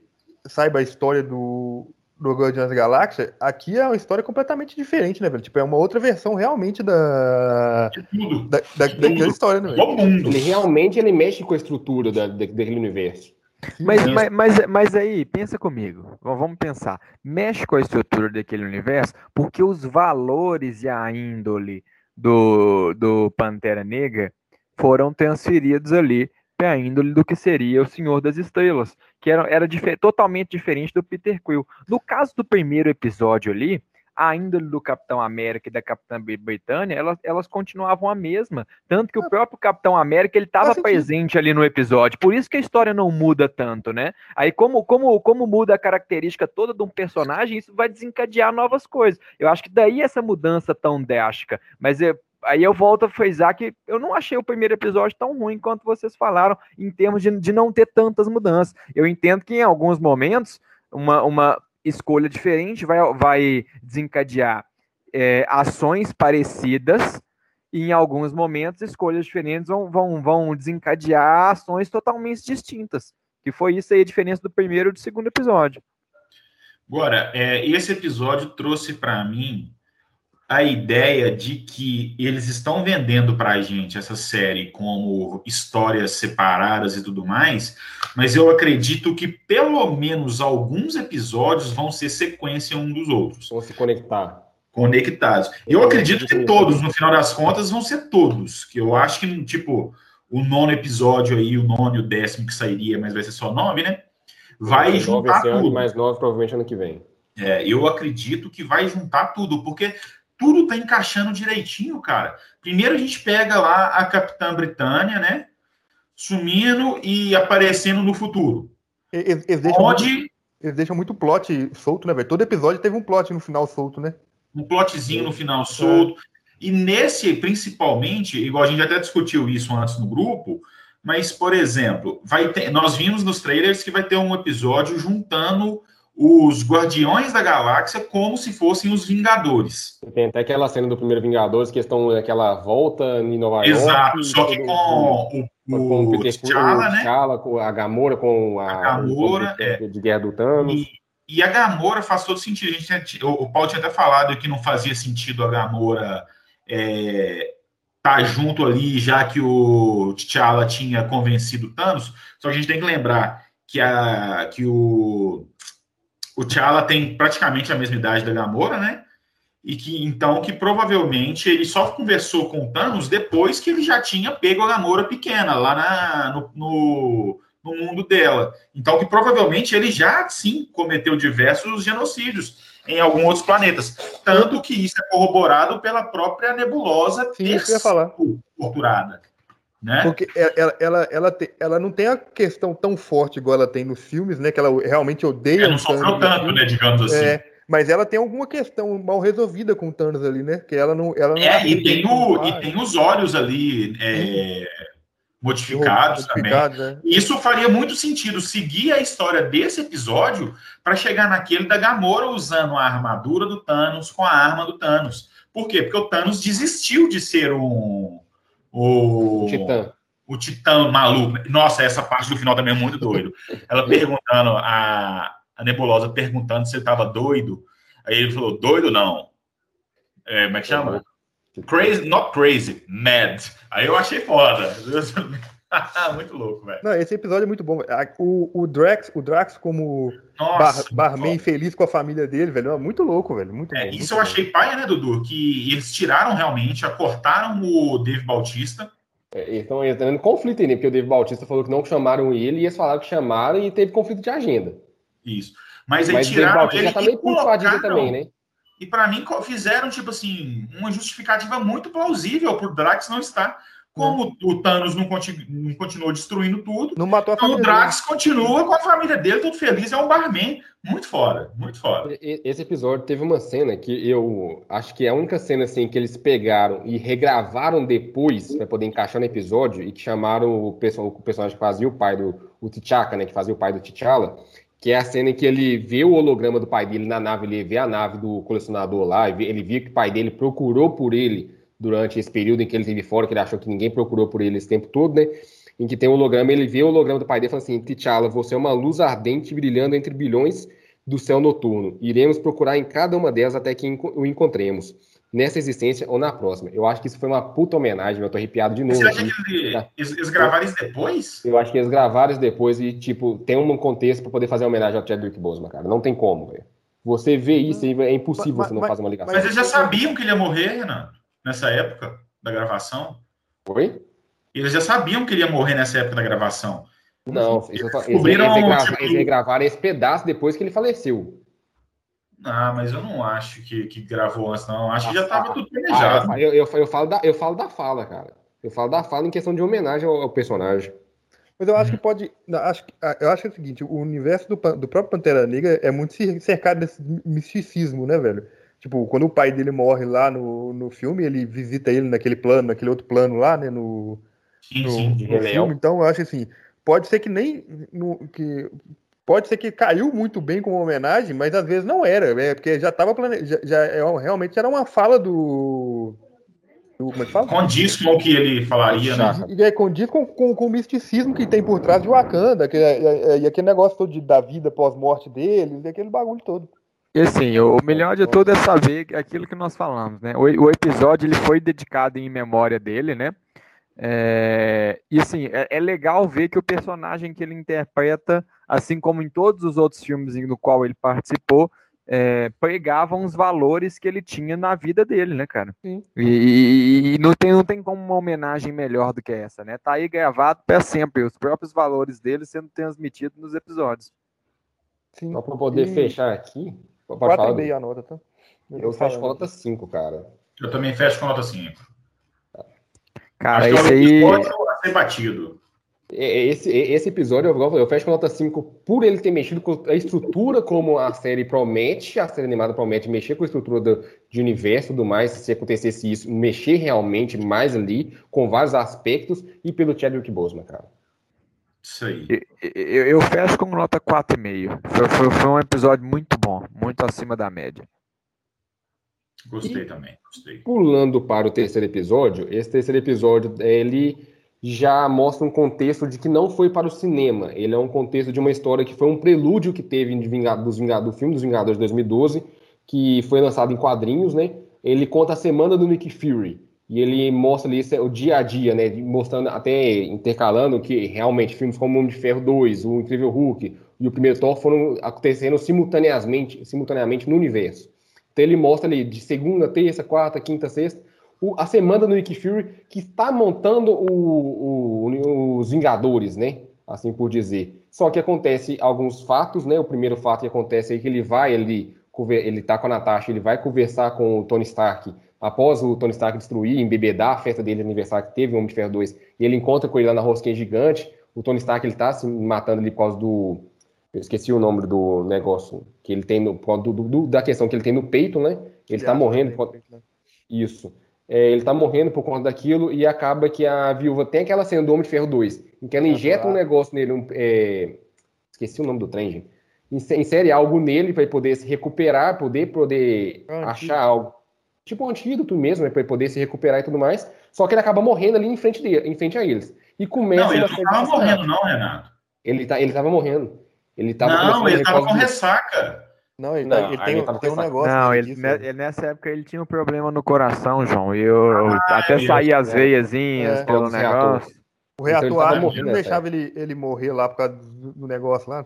saiba a história do, do Guardiões da Galáxia, aqui é uma história completamente diferente, né, velho? Tipo, é uma outra versão realmente da, De tudo. da, da- daquela história, né, velho? Ele realmente ele mexe com a estrutura da, da- daquele universo. Mas, mas, mas, mas, aí, pensa comigo, vamos pensar. Mexe com a estrutura daquele universo, porque os valores e a índole do, do Pantera Negra foram transferidos ali para a índole do que seria o Senhor das Estrelas, que era, era dif totalmente diferente do Peter Quill. No caso do primeiro episódio ali, a índole do Capitão América e da Capitã Britânia, elas, elas continuavam a mesma. Tanto que o ah. próprio Capitão América ele estava presente ali no episódio. Por isso que a história não muda tanto, né? Aí, como, como, como muda a característica toda de um personagem, isso vai desencadear novas coisas. Eu acho que daí essa mudança tão drástica. Mas aí eu volto a frisar que eu não achei o primeiro episódio tão ruim quanto vocês falaram, em termos de, de não ter tantas mudanças. Eu entendo que em alguns momentos. Uma, uma escolha diferente vai, vai desencadear é, ações parecidas e em alguns momentos escolhas diferentes vão, vão, vão desencadear ações totalmente distintas. Que foi isso aí a diferença do primeiro e do segundo episódio. Agora, é, esse episódio trouxe para mim a ideia de que eles estão vendendo para a gente essa série como histórias separadas e tudo mais, mas eu acredito que pelo menos alguns episódios vão ser sequência um dos outros. Vão se conectar. Conectados. Eu acredito que todos, no final das contas, vão ser todos. Que eu acho que, tipo, o nono episódio aí, o nono e o décimo que sairia, mas vai ser só nove, né? Vai juntar tudo. mais nove, provavelmente ano que vem. É, eu acredito que vai juntar tudo, porque tudo tá encaixando direitinho, cara. Primeiro a gente pega lá a Capitã Britânia, né? Sumindo e aparecendo no futuro. Eles, eles deixam, Onde... muito, eles deixam muito plot solto, né, velho? Todo episódio teve um plot no final solto, né? Um plotzinho no final solto. É. E nesse, principalmente, igual a gente até discutiu isso antes no grupo, mas, por exemplo, vai ter, nós vimos nos trailers que vai ter um episódio juntando os Guardiões da Galáxia como se fossem os Vingadores. Tem até aquela cena do primeiro Vingadores que estão naquela volta em Nova York. Exato, só que com o, o, o T'Challa, né? T'Challa, com a Gamora, com a, a Gamora, de, é. de Guerra do Thanos. E, e, a Gamora faz todo sentido. A gente o, o Paulo tinha até falado que não fazia sentido a Gamora é, tá junto ali, já que o T'Challa tinha convencido Thanos. Só que a gente tem que lembrar que, a, que o o T'Challa tem praticamente a mesma idade da Gamora, né? E que então que provavelmente ele só conversou com o Thanos depois que ele já tinha pego a Gamora pequena lá na, no, no, no mundo dela. Então que provavelmente ele já sim cometeu diversos genocídios em alguns outros planetas. Tanto que isso é corroborado pela própria nebulosa sim, ter sido torturada. Né? Porque ela, ela, ela, te, ela não tem a questão tão forte igual ela tem nos filmes, né? Que ela realmente odeia. Ela não sofreu tanto, né? Digamos assim. É, mas ela tem alguma questão mal resolvida com o Thanos ali, né? Que ela não. Ela não é, e tem, o, e tem os olhos ali é, modificados, modificados também. Né? Isso faria muito sentido seguir a história desse episódio para chegar naquele da Gamora usando a armadura do Thanos com a arma do Thanos. Por quê? Porque o Thanos desistiu de ser um o, Titã. O Titã maluco. Nossa, essa parte do final também é muito doido. Ela perguntando, a, a Nebulosa perguntando se ele estava doido. Aí ele falou, doido não. É, como é que chama? Crazy, not crazy, mad. Aí eu achei foda. [laughs] muito louco, velho. Não, esse episódio é muito bom. O, o Drax, o Drax como Nossa, bar, barman feliz com a família dele, velho, é muito louco, velho. Muito é, bom, isso muito eu bom. achei paia, né, Dudu? Que eles tiraram realmente, acortaram o Dave Bautista. É, então entrando em conflito aí, né? Porque o Dave Bautista falou que não chamaram ele e eles falaram que chamaram e teve conflito de agenda. Isso. Mas aí Mas tiraram ele já tá meio colocaram, também, né? E para mim fizeram, tipo assim, uma justificativa muito plausível pro Drax não estar. Como o Thanos não, continu, não, continuou destruindo tudo, não matou a então o Drax dele. continua com a família dele, todo feliz, é um barman. Muito fora, muito fora. Esse episódio teve uma cena que eu acho que é a única cena assim que eles pegaram e regravaram depois para poder encaixar no episódio e que chamaram o, o personagem que fazia o pai do o T'Chaka, né, que fazia o pai do T'Challa, que é a cena em que ele vê o holograma do pai dele na nave, ele vê a nave do colecionador lá, ele vê que o pai dele procurou por ele durante esse período em que ele esteve fora, que ele achou que ninguém procurou por ele esse tempo todo, né? Em que tem o holograma, ele vê o holograma do pai dele e fala assim: T'Challa, você é uma luz ardente brilhando entre bilhões do céu noturno. Iremos procurar em cada uma delas até que o encontremos. nessa existência ou na próxima. Eu acho que isso foi uma puta homenagem, eu tô arrepiado de novo. Você acha aqui. que ele- eles, eles gravaram isso depois? Eu acho que eles gravaram isso depois e, tipo, tem um contexto pra poder fazer homenagem ao Chadwick Boseman, cara. Não tem como, velho. Você vê isso aí, é impossível Mas- você não mas- fazer uma ligação. Mas eles já sabiam que ele ia morrer, Renato, nessa época da gravação. Oi? Eles já sabiam que ele ia morrer nessa época da gravação. Não, tô- eles, Descobriram, eles, regrava- tipo- eles regravaram esse pedaço depois que ele faleceu. Ah, mas eu não acho que, que gravou antes, não. Acho que já estava tudo planejado. Ah, eu, eu, eu falo da, eu falo da fala, cara. Eu falo da fala em questão de homenagem ao, ao personagem. Mas eu acho que pode. Acho, ah, eu acho que é o seguinte: o universo do, do próprio Pantera Negra é muito cer- cercado desse misticismo, né, velho? Tipo, quando o pai dele morre lá no, no filme, ele visita ele naquele plano, naquele outro plano lá, né? No, sim, no, sim. no filme. Então, eu acho assim: pode ser que nem. no- que, pode ser que caiu muito bem como homenagem, mas às vezes não era, é, porque já estava planejado. Já, já é- realmente era uma fala do. do como é que fala? Condiz com o que ele falaria, né? E é condiz com, com, com o misticismo que tem por trás de Wakanda, que é- é- é- e aquele negócio todo de, da vida pós-morte deles, e aquele bagulho todo. E assim, o melhor de tudo é saber aquilo que nós falamos, né? O, o episódio ele foi dedicado em memória dele, né? É, e assim, é, é legal ver que o personagem que ele interpreta, assim como em todos os outros filmes no qual ele participou, é, pregavam os valores que ele tinha na vida dele, né, cara? Sim. E, e- e não, tem, não tem como uma homenagem melhor do que essa, né? Tá aí gravado para sempre, os próprios valores dele sendo transmitidos nos episódios. Sim. Só pra poder E fechar aqui. Pode falar. 4,5 a nota, tá? Eu fecho com nota 5, cara. Eu também fecho com nota 5. Cara, Acho é um aí. ser batido. Esse, esse episódio eu, eu fecho com nota 5 por ele ter mexido com a estrutura como a série promete, a série animada promete mexer com a estrutura do, de universo e tudo mais, se acontecesse isso, mexer realmente mais ali, com vários aspectos, e pelo Chadwick Boseman, cara. Isso aí. Eu, eu fecho com nota 4,5. Foi, foi, foi um episódio muito bom, muito acima da média. Gostei também. Gostei. Pulando para o terceiro episódio, esse terceiro episódio, ele já mostra um contexto de que não foi para o cinema. Ele é um contexto de uma história que foi um prelúdio que teve de Vingado- dos Vingado- do filme dos Vingadores de 2012, que foi lançado em quadrinhos, né? Ele conta a semana do Nick Fury. E ele mostra ali esse- o dia a dia, né? Mostrando, até intercalando que realmente filmes como Homem de Ferro 2, O Incrível Hulk e o primeiro Thor foram acontecendo simultaneamente, simultaneamente no universo. Então ele mostra ali de segunda, terça, quarta, quinta, sexta, o- a semana do Nick Fury que está montando o- o- os Vingadores, né? Assim por dizer. Só que acontece alguns fatos, né? O primeiro fato que acontece é que ele vai ali, conver- ele tá com a Natasha, ele vai conversar com o Tony Stark após o Tony Stark destruir, embebedar a festa dele de aniversário que teve, o Homem de Ferro 2, e ele encontra com ele lá na rosquinha gigante. O Tony Stark ele tá se matando ali por causa do. Eu esqueci o nome do negócio que ele tem no, do- do- da questão que ele tem no peito, né? Ele tá morrendo por conta- isso. É, ele tá morrendo por conta daquilo e acaba que a viúva tem aquela cena do Homem de Ferro 2, em que ela injeta um negócio nele, um, é, esqueci o nome do trem, gente. Inse- Insere algo nele para ele poder se recuperar, poder poder Ah, achar algo. Tipo um antídoto mesmo, né, para ele poder se recuperar e tudo mais. Só que ele acaba morrendo ali em frente, dele, em frente a eles. E começa Não, ele não tava morrendo, não, Renato. Ele, tá, ele tava morrendo. Ele tava Não, ele tava com ressaca. Não, ele, Não, tá- ele tem, ele tava tem um negócio. Não, ele, disso, ne- ele- nessa época ele tinha um problema no coração, João. E eu, eu até ele- saía as é. veiazinhas É. pelo negócio. O Então ele reator tava ácido morrendo não deixava ele, ele morrer lá por causa do, negócio lá.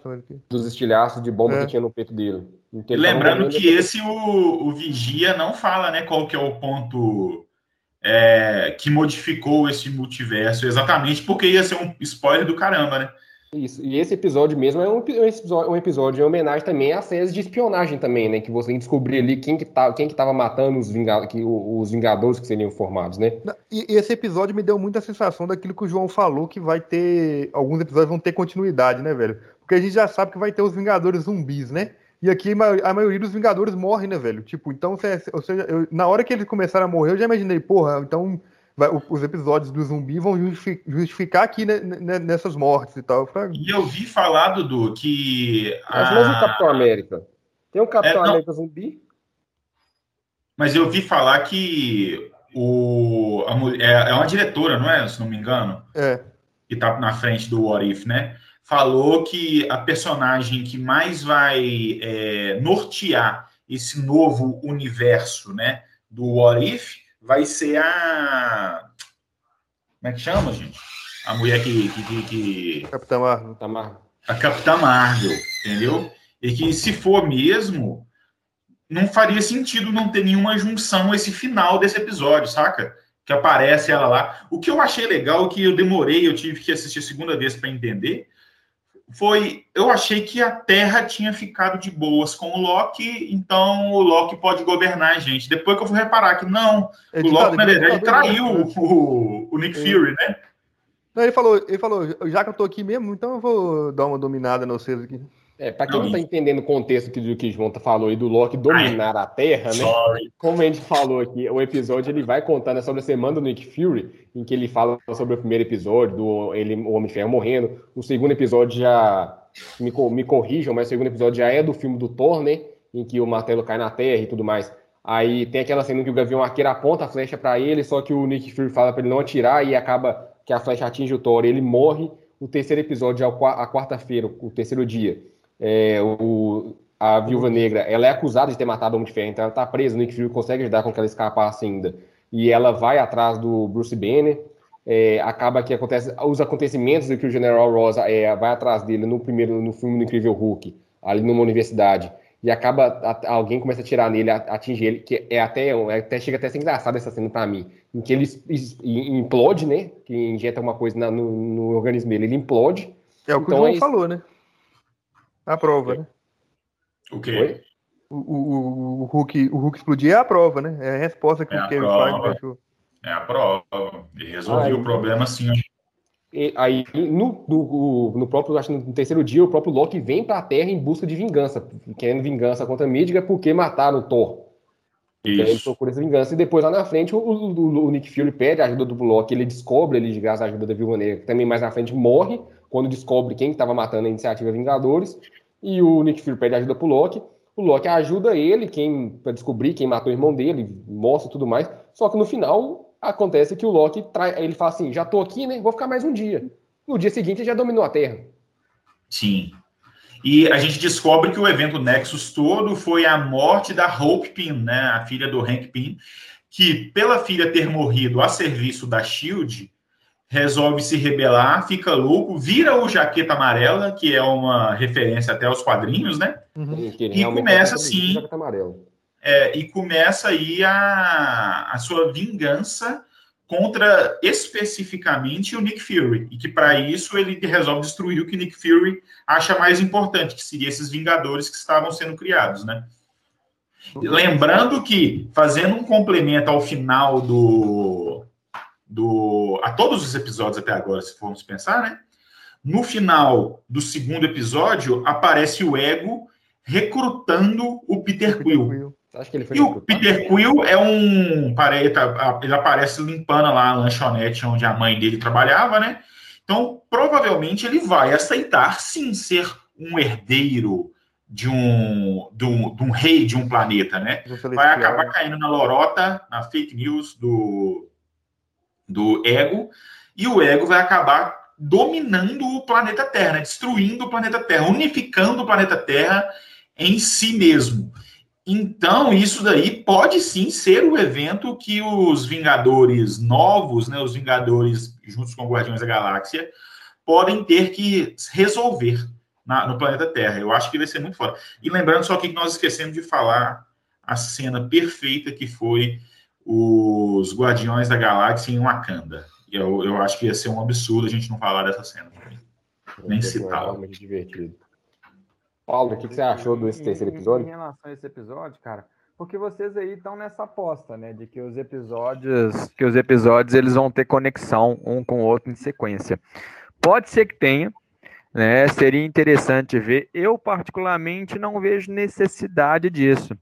dos estilhaços de bomba É. que tinha no peito dele. Então, tava lembrando que esse, o, o Vigia não fala, né, qual que é o ponto é, que modificou esse multiverso, exatamente porque ia ser um spoiler do caramba, né? Isso. E esse episódio mesmo é um, um episódio, um episódio em homenagem também às séries de espionagem também, né? Que você tem que descobrir ali quem que, tá, quem que tava matando os, vinga, que, os Vingadores que seriam formados, né? E, e esse episódio me deu muita sensação daquilo que o João falou, que vai ter. Alguns episódios vão ter continuidade, né, velho? Porque a gente já sabe que vai ter os Vingadores zumbis, né? E aqui a ma- a maioria dos Vingadores morre, né, velho? Tipo, então, cê- ou seja, eu- na hora que eles começaram a morrer, eu já imaginei, porra, então vai- os episódios do zumbi vão justifi- justificar aqui né, né, nessas mortes e tal. Eu falei, E eu vi falar, Dudu, que. Mas mesmo o a- Capitão América. Tem o Capitão É, não. América zumbi? Mas eu vi falar que o, a mulher, é uma diretora, não é? Se não me engano, é, que tá na frente do What If, né? Falou que a personagem que mais vai é, nortear esse novo universo, né? do What If vai ser a. Como é que chama, gente? A mulher que. que, que, que... Capitã Marvel. Mar... A Capitã Marvel, entendeu? E que se for mesmo, não faria sentido não ter nenhuma junção esse final desse episódio, saca? Que aparece ela lá. O que eu achei legal, que eu demorei, eu tive que assistir a segunda vez para entender, foi eu achei que a Terra tinha ficado de boas com o Loki, então o Loki pode governar a gente. Depois que eu fui reparar que não, Ele o Loki, na verdade, traiu o, o Nick Fury, né? Não, ele falou, ele falou, já que eu tô aqui mesmo, então eu vou dar uma dominada nos vocês aqui. É, pra quem Não, não tá e- entendendo o contexto que, do que o João tá falou aí do Loki dominar a Terra, né? Sorry. Como a gente falou aqui, o episódio ele vai contando sobre a semana do Nick Fury, em que ele fala sobre o primeiro episódio, do ele, o Homem de Ferro morrendo. O segundo episódio já. Me, me corrijam, mas o segundo episódio já é do filme do Thor, né? Em que o martelo cai na terra e tudo mais. Aí tem aquela cena em que o Gavião Arqueiro aponta a flecha pra ele, só que o Nick Fury fala pra ele não atirar e acaba que a flecha atinge o Thor. Ele morre. O terceiro episódio é a quarta-feira, o terceiro dia. É, o, a Viúva Negra, ela é acusada de ter matado o Homem de Ferro, então ela tá presa, o Nick Fury consegue ajudar com que ela escapasse ainda. E ela vai atrás do Bruce Banner, é, acaba que acontece os acontecimentos do que o General Ross é, vai atrás dele no primeiro, no filme do Incrível Hulk, ali numa universidade, e acaba, a- alguém começa a tirar nele, a- atinge ele, que é até, é até chega até a ser engraçado essa cena pra mim, em que ele es- implode, né, que injeta alguma coisa na- no, no organismo dele, ele implode, É o que Então o João é falou, né? A prova, né? O quê? O, o, o, Hulk, o Hulk explodir é a prova, né? É a resposta que É o a Kevin prova. Feige deixou. É a prova. Ele resolveu Ai. o problema assim. E aí, no, no, no próprio, acho que no terceiro dia, o próprio Loki vem pra Terra em busca de vingança, querendo vingança contra Midgar porque mataram o Thor. Então ele Isso. procura essa vingança. E depois, lá na frente, o, o- o Nick Fury pede a ajuda do Loki, ele descobre, ele, graças à ajuda da Viúva Negra, que também mais na frente morre, quando descobre quem estava matando a iniciativa Vingadores. E o Nick Fury pede ajuda pro Loki. O Loki ajuda ele, quem para descobrir quem matou o irmão dele, mostra tudo mais. Só que no final acontece que o Loki trai, ele fala assim: já tô aqui, né? Vou ficar mais um dia. No dia seguinte ele já dominou a Terra. Sim. E a gente descobre que o evento Nexus todo foi a morte da Hope Pym, né, a filha do Hank Pym, que pela filha ter morrido a serviço da Shield, resolve se rebelar, fica louco, vira o jaqueta amarela, que é uma referência até aos quadrinhos, né? Uhum. E realmente começa é assim- jaqueta amarelo. É, e começa aí a, a sua vingança contra especificamente o Nick Fury. E que para isso ele resolve destruir o que Nick Fury acha mais importante, que seria esses Vingadores que estavam sendo criados, né? Lembrando que, fazendo um complemento ao final do, do. a todos os episódios até agora, se formos pensar, né? No final do segundo episódio, aparece o Ego recrutando o Peter Quill. E o? Peter Quill é um. tá- Ele aparece limpando lá a lanchonete onde a mãe dele trabalhava, né? Então, provavelmente ele vai aceitar sim ser um herdeiro de um, de um, de um rei de um planeta, né? Vai acabar caindo na lorota, na fake news do, do ego, e o ego vai acabar dominando o planeta Terra, né? destruindo o planeta Terra, unificando o planeta Terra em si mesmo. Então, isso daí pode sim ser o evento que os Vingadores novos, né, os Vingadores juntos com Guardiões da Galáxia, podem ter que resolver na- no planeta Terra. Eu acho que vai ser muito foda. E lembrando só que nós esquecemos de falar a cena perfeita que foi os Guardiões da Galáxia em Wakanda. E Eu, eu acho que ia ser um absurdo a gente não falar dessa cena. nem citá-la. realmente divertido. Paulo, o que, que você achou desse Em- terceiro em- Em episódio? relação a esse episódio, cara, porque vocês aí estão nessa aposta, né, de que os episódios, que os episódios eles vão ter conexão um com o outro em sequência. Pode ser que tenha, né? Seria interessante ver. Eu particularmente não vejo necessidade disso.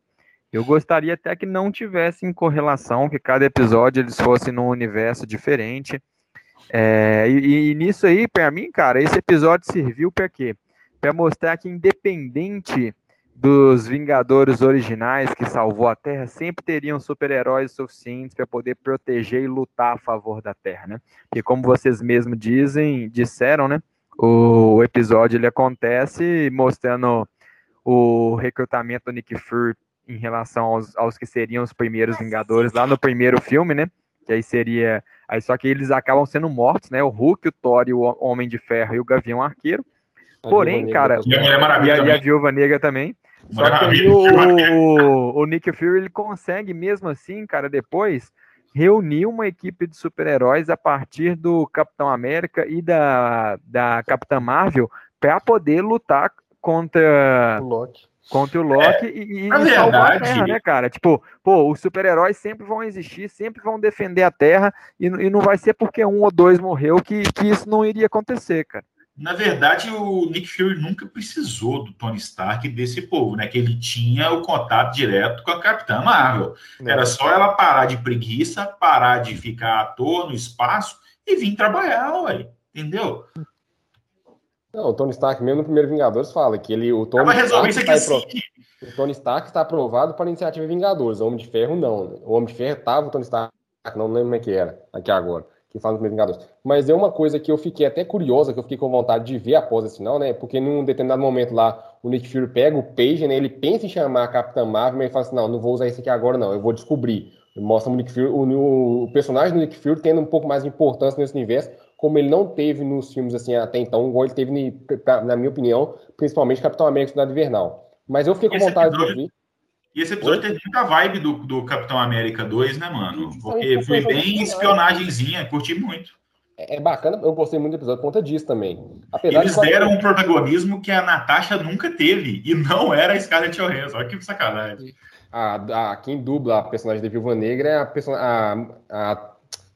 Eu gostaria até que não tivesse em correlação, que cada episódio eles fossem num universo diferente. É, e, e nisso aí, para mim, cara, esse episódio serviu para quê? Para mostrar que independente dos Vingadores originais que salvou a Terra, sempre teriam super-heróis suficientes para poder proteger e lutar a favor da Terra, né? Porque como vocês mesmos dizem, disseram, né? O episódio ele acontece mostrando o recrutamento do Nick Fury em relação aos, aos que seriam os primeiros Vingadores lá no primeiro filme, né? Que aí seria. Aí só que eles acabam sendo mortos, né? O Hulk, o Thor, o Homem de Ferro e o Gavião Arqueiro. Porém, cara. E a Mulher Maravilha. E a, e a Viúva Negra também. Só que aí o, o, o Nick Fury ele consegue mesmo assim, cara, depois reunir uma equipe de super-heróis a partir do Capitão América e da, da Capitã Marvel para poder lutar contra O Loki. Contra o Loki É, e, e salvar a verdade- Terra, né, cara? Tipo, pô, os super-heróis sempre vão existir, sempre vão defender a Terra e, e não vai ser porque um ou dois morreu que, que isso não iria acontecer, cara. Na verdade, o Nick Fury nunca precisou do Tony Stark e desse povo, né? Que ele tinha o contato direto com a Capitã Marvel. né? Era só ela parar de preguiça, parar de ficar à toa no espaço e vir trabalhar, ué. Entendeu? Não, o Tony Stark, mesmo no primeiro Vingadores, fala que ele, o Tony Ela resolver Stark isso aqui está assim. apro- o Tony Stark está aprovado para a iniciativa Vingadores. O Homem de Ferro não. né? O Homem de Ferro estava o Tony Stark, não lembro como é que era, aqui agora, que fala no primeiro Vingadores. Mas é uma coisa que eu fiquei até curiosa, que eu fiquei com vontade de ver após esse final, né? Porque num determinado momento lá, o Nick Fury pega o Page, né? Ele pensa em chamar a Capitã Marvel, mas ele fala assim: não, não vou usar isso aqui agora, não, eu vou descobrir. Mostra o Nick Fury, o, o personagem do Nick Fury tendo um pouco mais de importância nesse universo, como ele não teve nos filmes assim até então, igual ele teve, na minha opinião, principalmente Capitão América Cidade Invernal. Mas eu fiquei com Esse vontade de episódio- ver. E esse episódio teve muita vibe do, do Capitão América 2, né, mano? Porque foi bem espionagemzinha, curti muito. É é bacana, eu gostei muito do episódio por conta disso também. Apesar Eles de deram um protagonismo que a Natasha nunca teve, e não era a Scarlett Johansson. Olha que sacanagem. a, a- quem dubla a personagem da Viúva Negra é a, a, a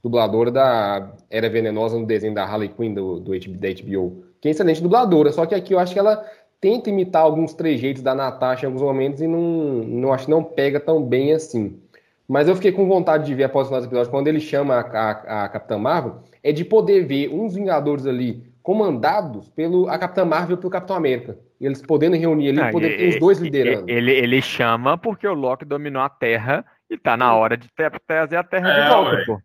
dubladora da Era Venenosa no desenho da Harley Quinn do, do H- da HBO. Que é excelente dubladora, só que aqui eu acho que ela tenta imitar alguns trejeitos da Natasha em alguns momentos e não, não acho que não pega tão bem assim. Mas eu fiquei com vontade de ver após o nosso episódio, quando ele chama a, a, a Capitã Marvel, é de poder ver uns Vingadores ali comandados pelo a Capitã Marvel e pelo Capitão América. E eles podendo reunir ali, Ah, poder e- ter os dois liderando. Ele, ele chama porque o Loki dominou a Terra e tá na hora de tra- trazer a Terra É, de volta, ué. pô.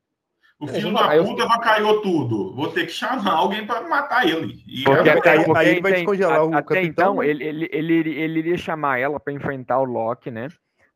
O É, filho aí da eu- puta avacalhou tudo. Vou ter que chamar alguém pra matar ele. E Porque Aí- até, aí porque ele vai tem- descongelar a- o até capitão, então né? ele, ele, ele, ele iria chamar ela para enfrentar o Loki, né?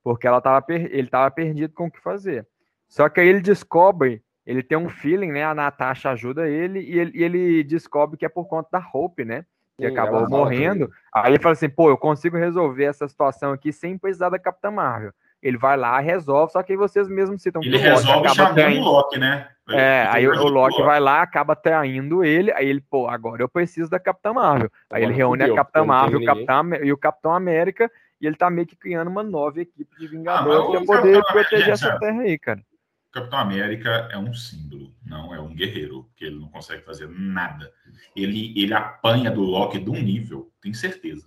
Porque ela tava per- ele tava perdido com o que fazer. Só que aí ele descobre, ele tem um feeling, né? A Natasha ajuda ele e ele, e ele descobre que é por conta da Hope, né? Que Sim, acabou morrendo. Aí ele fala assim: pô, eu consigo resolver essa situação aqui sem precisar da Capitã Marvel. Ele vai lá, resolve, só que aí vocês mesmos citam ele que o Loki resolve acaba chamando o Loki, né? é, Ele aí o, o Loki vai lá, acaba traindo ele, aí ele, pô, agora eu preciso da Capitã Marvel. Aí Agora ele reúne fudeu, a Capitã Marvel e o. Capitão, e o Capitão América, e ele tá meio que criando uma nova equipe de Ah, Vingadores mas pra o poder Capitão proteger América, essa terra aí, cara. Capitão América é um símbolo, não é um guerreiro, porque ele não consegue fazer nada. Ele, ele apanha do Loki de um nível, tenho certeza.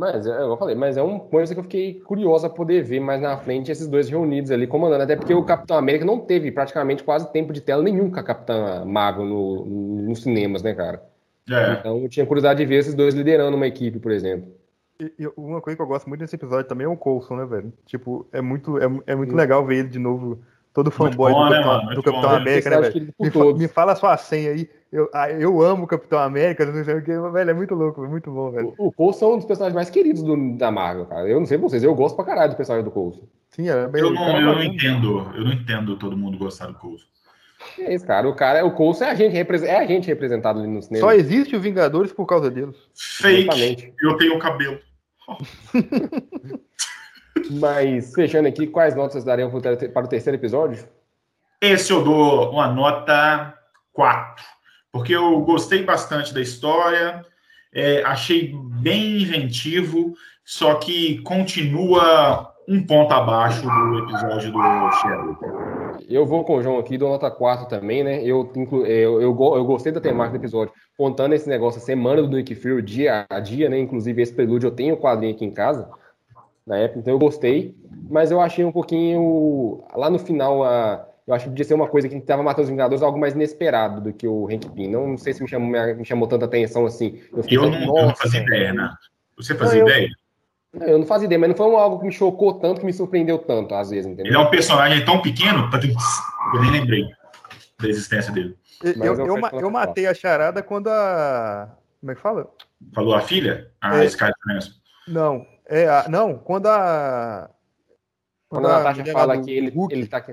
Mas, é, eu falei, mas é uma coisa que eu fiquei curiosa a poder ver mais na frente esses dois reunidos ali comandando, até porque o Capitão América não teve praticamente quase tempo de tela nenhum com a Capitã Marvel no, nos cinemas, né, cara? É, Então eu tinha curiosidade de ver esses dois liderando uma equipe, por exemplo. E- e uma coisa que eu gosto muito desse episódio também é o Coulson, né, velho? Tipo, é muito, é, é muito Sim. legal ver ele de novo, todo fanboy bom, do né, do Muito Capitão bom. América, né, velho? Me, fa- me fala a sua senha aí. Eu, ah, eu amo o Capitão América, não sei o que, velho, é muito louco, é muito bom, velho. O, o Coulson é um dos personagens mais queridos do- da Marvel, cara. Eu não sei vocês, eu gosto pra caralho do personagem do Coulson. Sim, é bem. eu não, cara, eu não entendo, eu não entendo todo mundo gostar do Coulson. É isso, cara. O cara, o Coulson é a gente, é a gente representado ali no cinema. Só existe o Vingadores por causa deles. Fake, Exatamente. eu tenho cabelo. [laughs] Mas, fechando aqui, quais notas vocês dariam para o terceiro episódio? Esse eu dou uma nota 4, porque eu gostei bastante da história, é, achei bem inventivo, só que continua um ponto abaixo do episódio do Sherlock. Eu vou com o João aqui, dou nota 4 também, né? Eu, inclu- eu, eu, eu gostei da temática do episódio, contando esse negócio, a semana do Nick Fury, dia a dia, né? Inclusive, esse prelúdio eu tenho o quadrinho aqui em casa, na época, então eu gostei, mas eu achei um pouquinho, lá no final, a, eu acho que podia ser uma coisa que estava matando os Vingadores, algo mais inesperado do que o Hank Pym. Não, não sei se me chamou, me chamou tanta atenção assim. fiquei Eu não, eu não "Nossa, fazia ideia, Renato. Você fazia Não, eu- ideia? Eu não fazia ideia, mas não foi algo que me chocou tanto, que me surpreendeu tanto, às vezes, Ele é entendeu? um personagem tão pequeno, eu nem lembrei da existência dele. Eu, eu, eu eu eu matei a charada quando a. Como é que fala? Falou a filha? A É. Scarlett Johansson. Não, é a, não, quando a, Quando a Natasha fala que ele, Hulk, ele tá.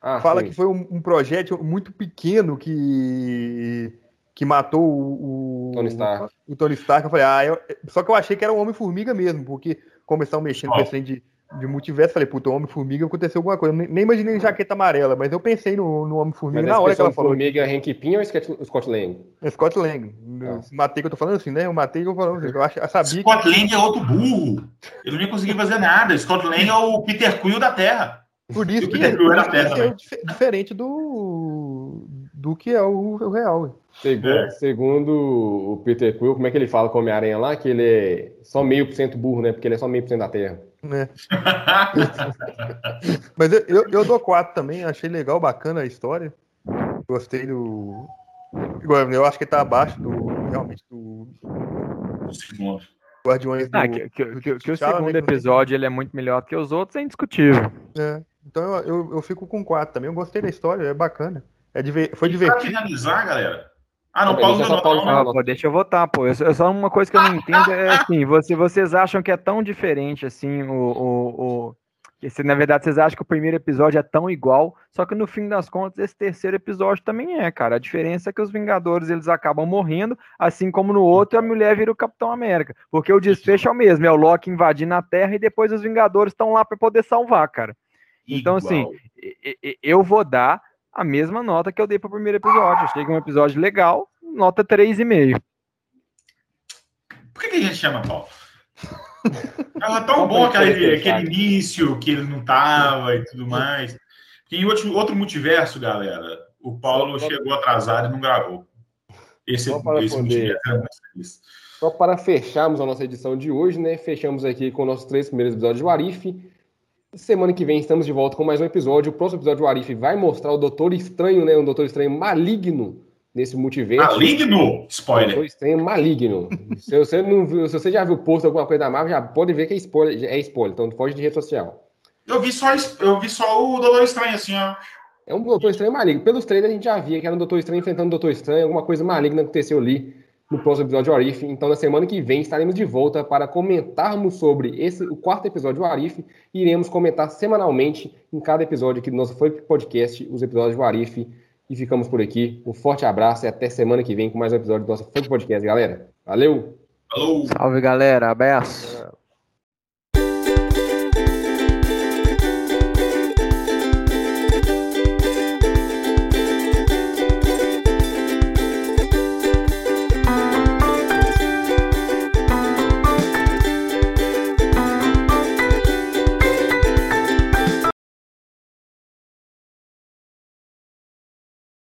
Ah, fala foi. que foi um, um projeto muito pequeno que que matou o, o Tony Stark. O, o Tony Stark. Eu falei, ah, eu, só que eu achei que era o Homem-Formiga mesmo, porque começaram mexendo oh. com esse de, de multiverso, falei, puta, o Homem-Formiga aconteceu alguma coisa. Nem, nem imaginei em jaqueta amarela, mas eu pensei no, no Homem-Formiga na hora que ela falou. Formiga Hank Pym ou Scott, Scott Lang? É Scott Lang. Ah. Matei que eu tô falando assim, né? Eu matei que eu falando assim. Eu, ach, eu sabia Scott que... Lang é outro burro. Ele não ia conseguir fazer nada. Scott Lang é o Peter Quill da Terra. Por isso que, por isso que é diferente do, do que é o, o real. Segundo, é. segundo, o Peter Quill, como é que ele fala com o Homem-Aranha lá? Que ele é só meio por cento burro, né? Porque ele é só meio por cento da Terra. É. [laughs] Mas eu, eu, eu, dou quatro também, achei legal, bacana a história. Gostei do. Eu acho que tá abaixo do. Realmente do. segundo. Guardiões ah, do, que, que, que, que o segundo episódio ele é muito melhor que os outros, é indiscutível. É. Então eu, eu, eu, fico com quatro também. Eu gostei da história, é bacana. É diver... Foi divertido. Pra finalizar, galera, ah, não, Paulo não, Paulo não, não. Pô, deixa eu votar, pô. Eu, só uma coisa que eu não entendo é assim, você, vocês acham que é tão diferente assim o, o, o... Esse, na verdade, vocês acham que o primeiro episódio é tão igual, só que no fim das contas, esse terceiro episódio também é, cara. A diferença é que os Vingadores eles acabam morrendo, assim como no outro a mulher vira o Capitão América. Porque o desfecho é o mesmo, é o Loki invadindo a Terra e depois os Vingadores estão lá para poder salvar, cara. Então, assim, igual. assim, eu vou dar a mesma nota que eu dei para o primeiro episódio. Achei que é um episódio legal, nota 3,5. Por que, que a gente chama Paulo? [laughs] Tava tão bom aquele, aquele início que ele não tava e tudo mais. em outro, outro multiverso, galera, o Paulo chegou atrasado e não gravou. Esse, esse multiverso era muito feliz. Só para fecharmos a nossa edição de hoje, né? Fechamos aqui com nossos três primeiros episódios do Arif. Semana que vem estamos de volta com mais um episódio. O próximo episódio do Arif vai mostrar o Doutor Estranho, né? Um Doutor Estranho maligno nesse multiverso. Maligno? Spoiler. Doutor Estranho maligno. se, você não viu, se você já viu post alguma coisa da Marvel, já pode ver que é spoiler, é spoiler. Então foge de rede social. Eu vi só, eu vi só o Doutor Estranho, assim, ó. É um Doutor Estranho maligno. Pelos trailers a gente já via que era um Doutor Estranho enfrentando um Doutor Estranho, alguma coisa maligna aconteceu ali no próximo episódio do Arif. Então, na semana que vem, estaremos de volta para comentarmos sobre esse, o quarto episódio do Arif. E iremos comentar semanalmente em cada episódio aqui do nosso podcast, os episódios do Arif. E ficamos por aqui. Um forte abraço e até semana que vem com mais um episódio do nosso Podcast, galera. Valeu! Falou! Salve, galera. Abraço!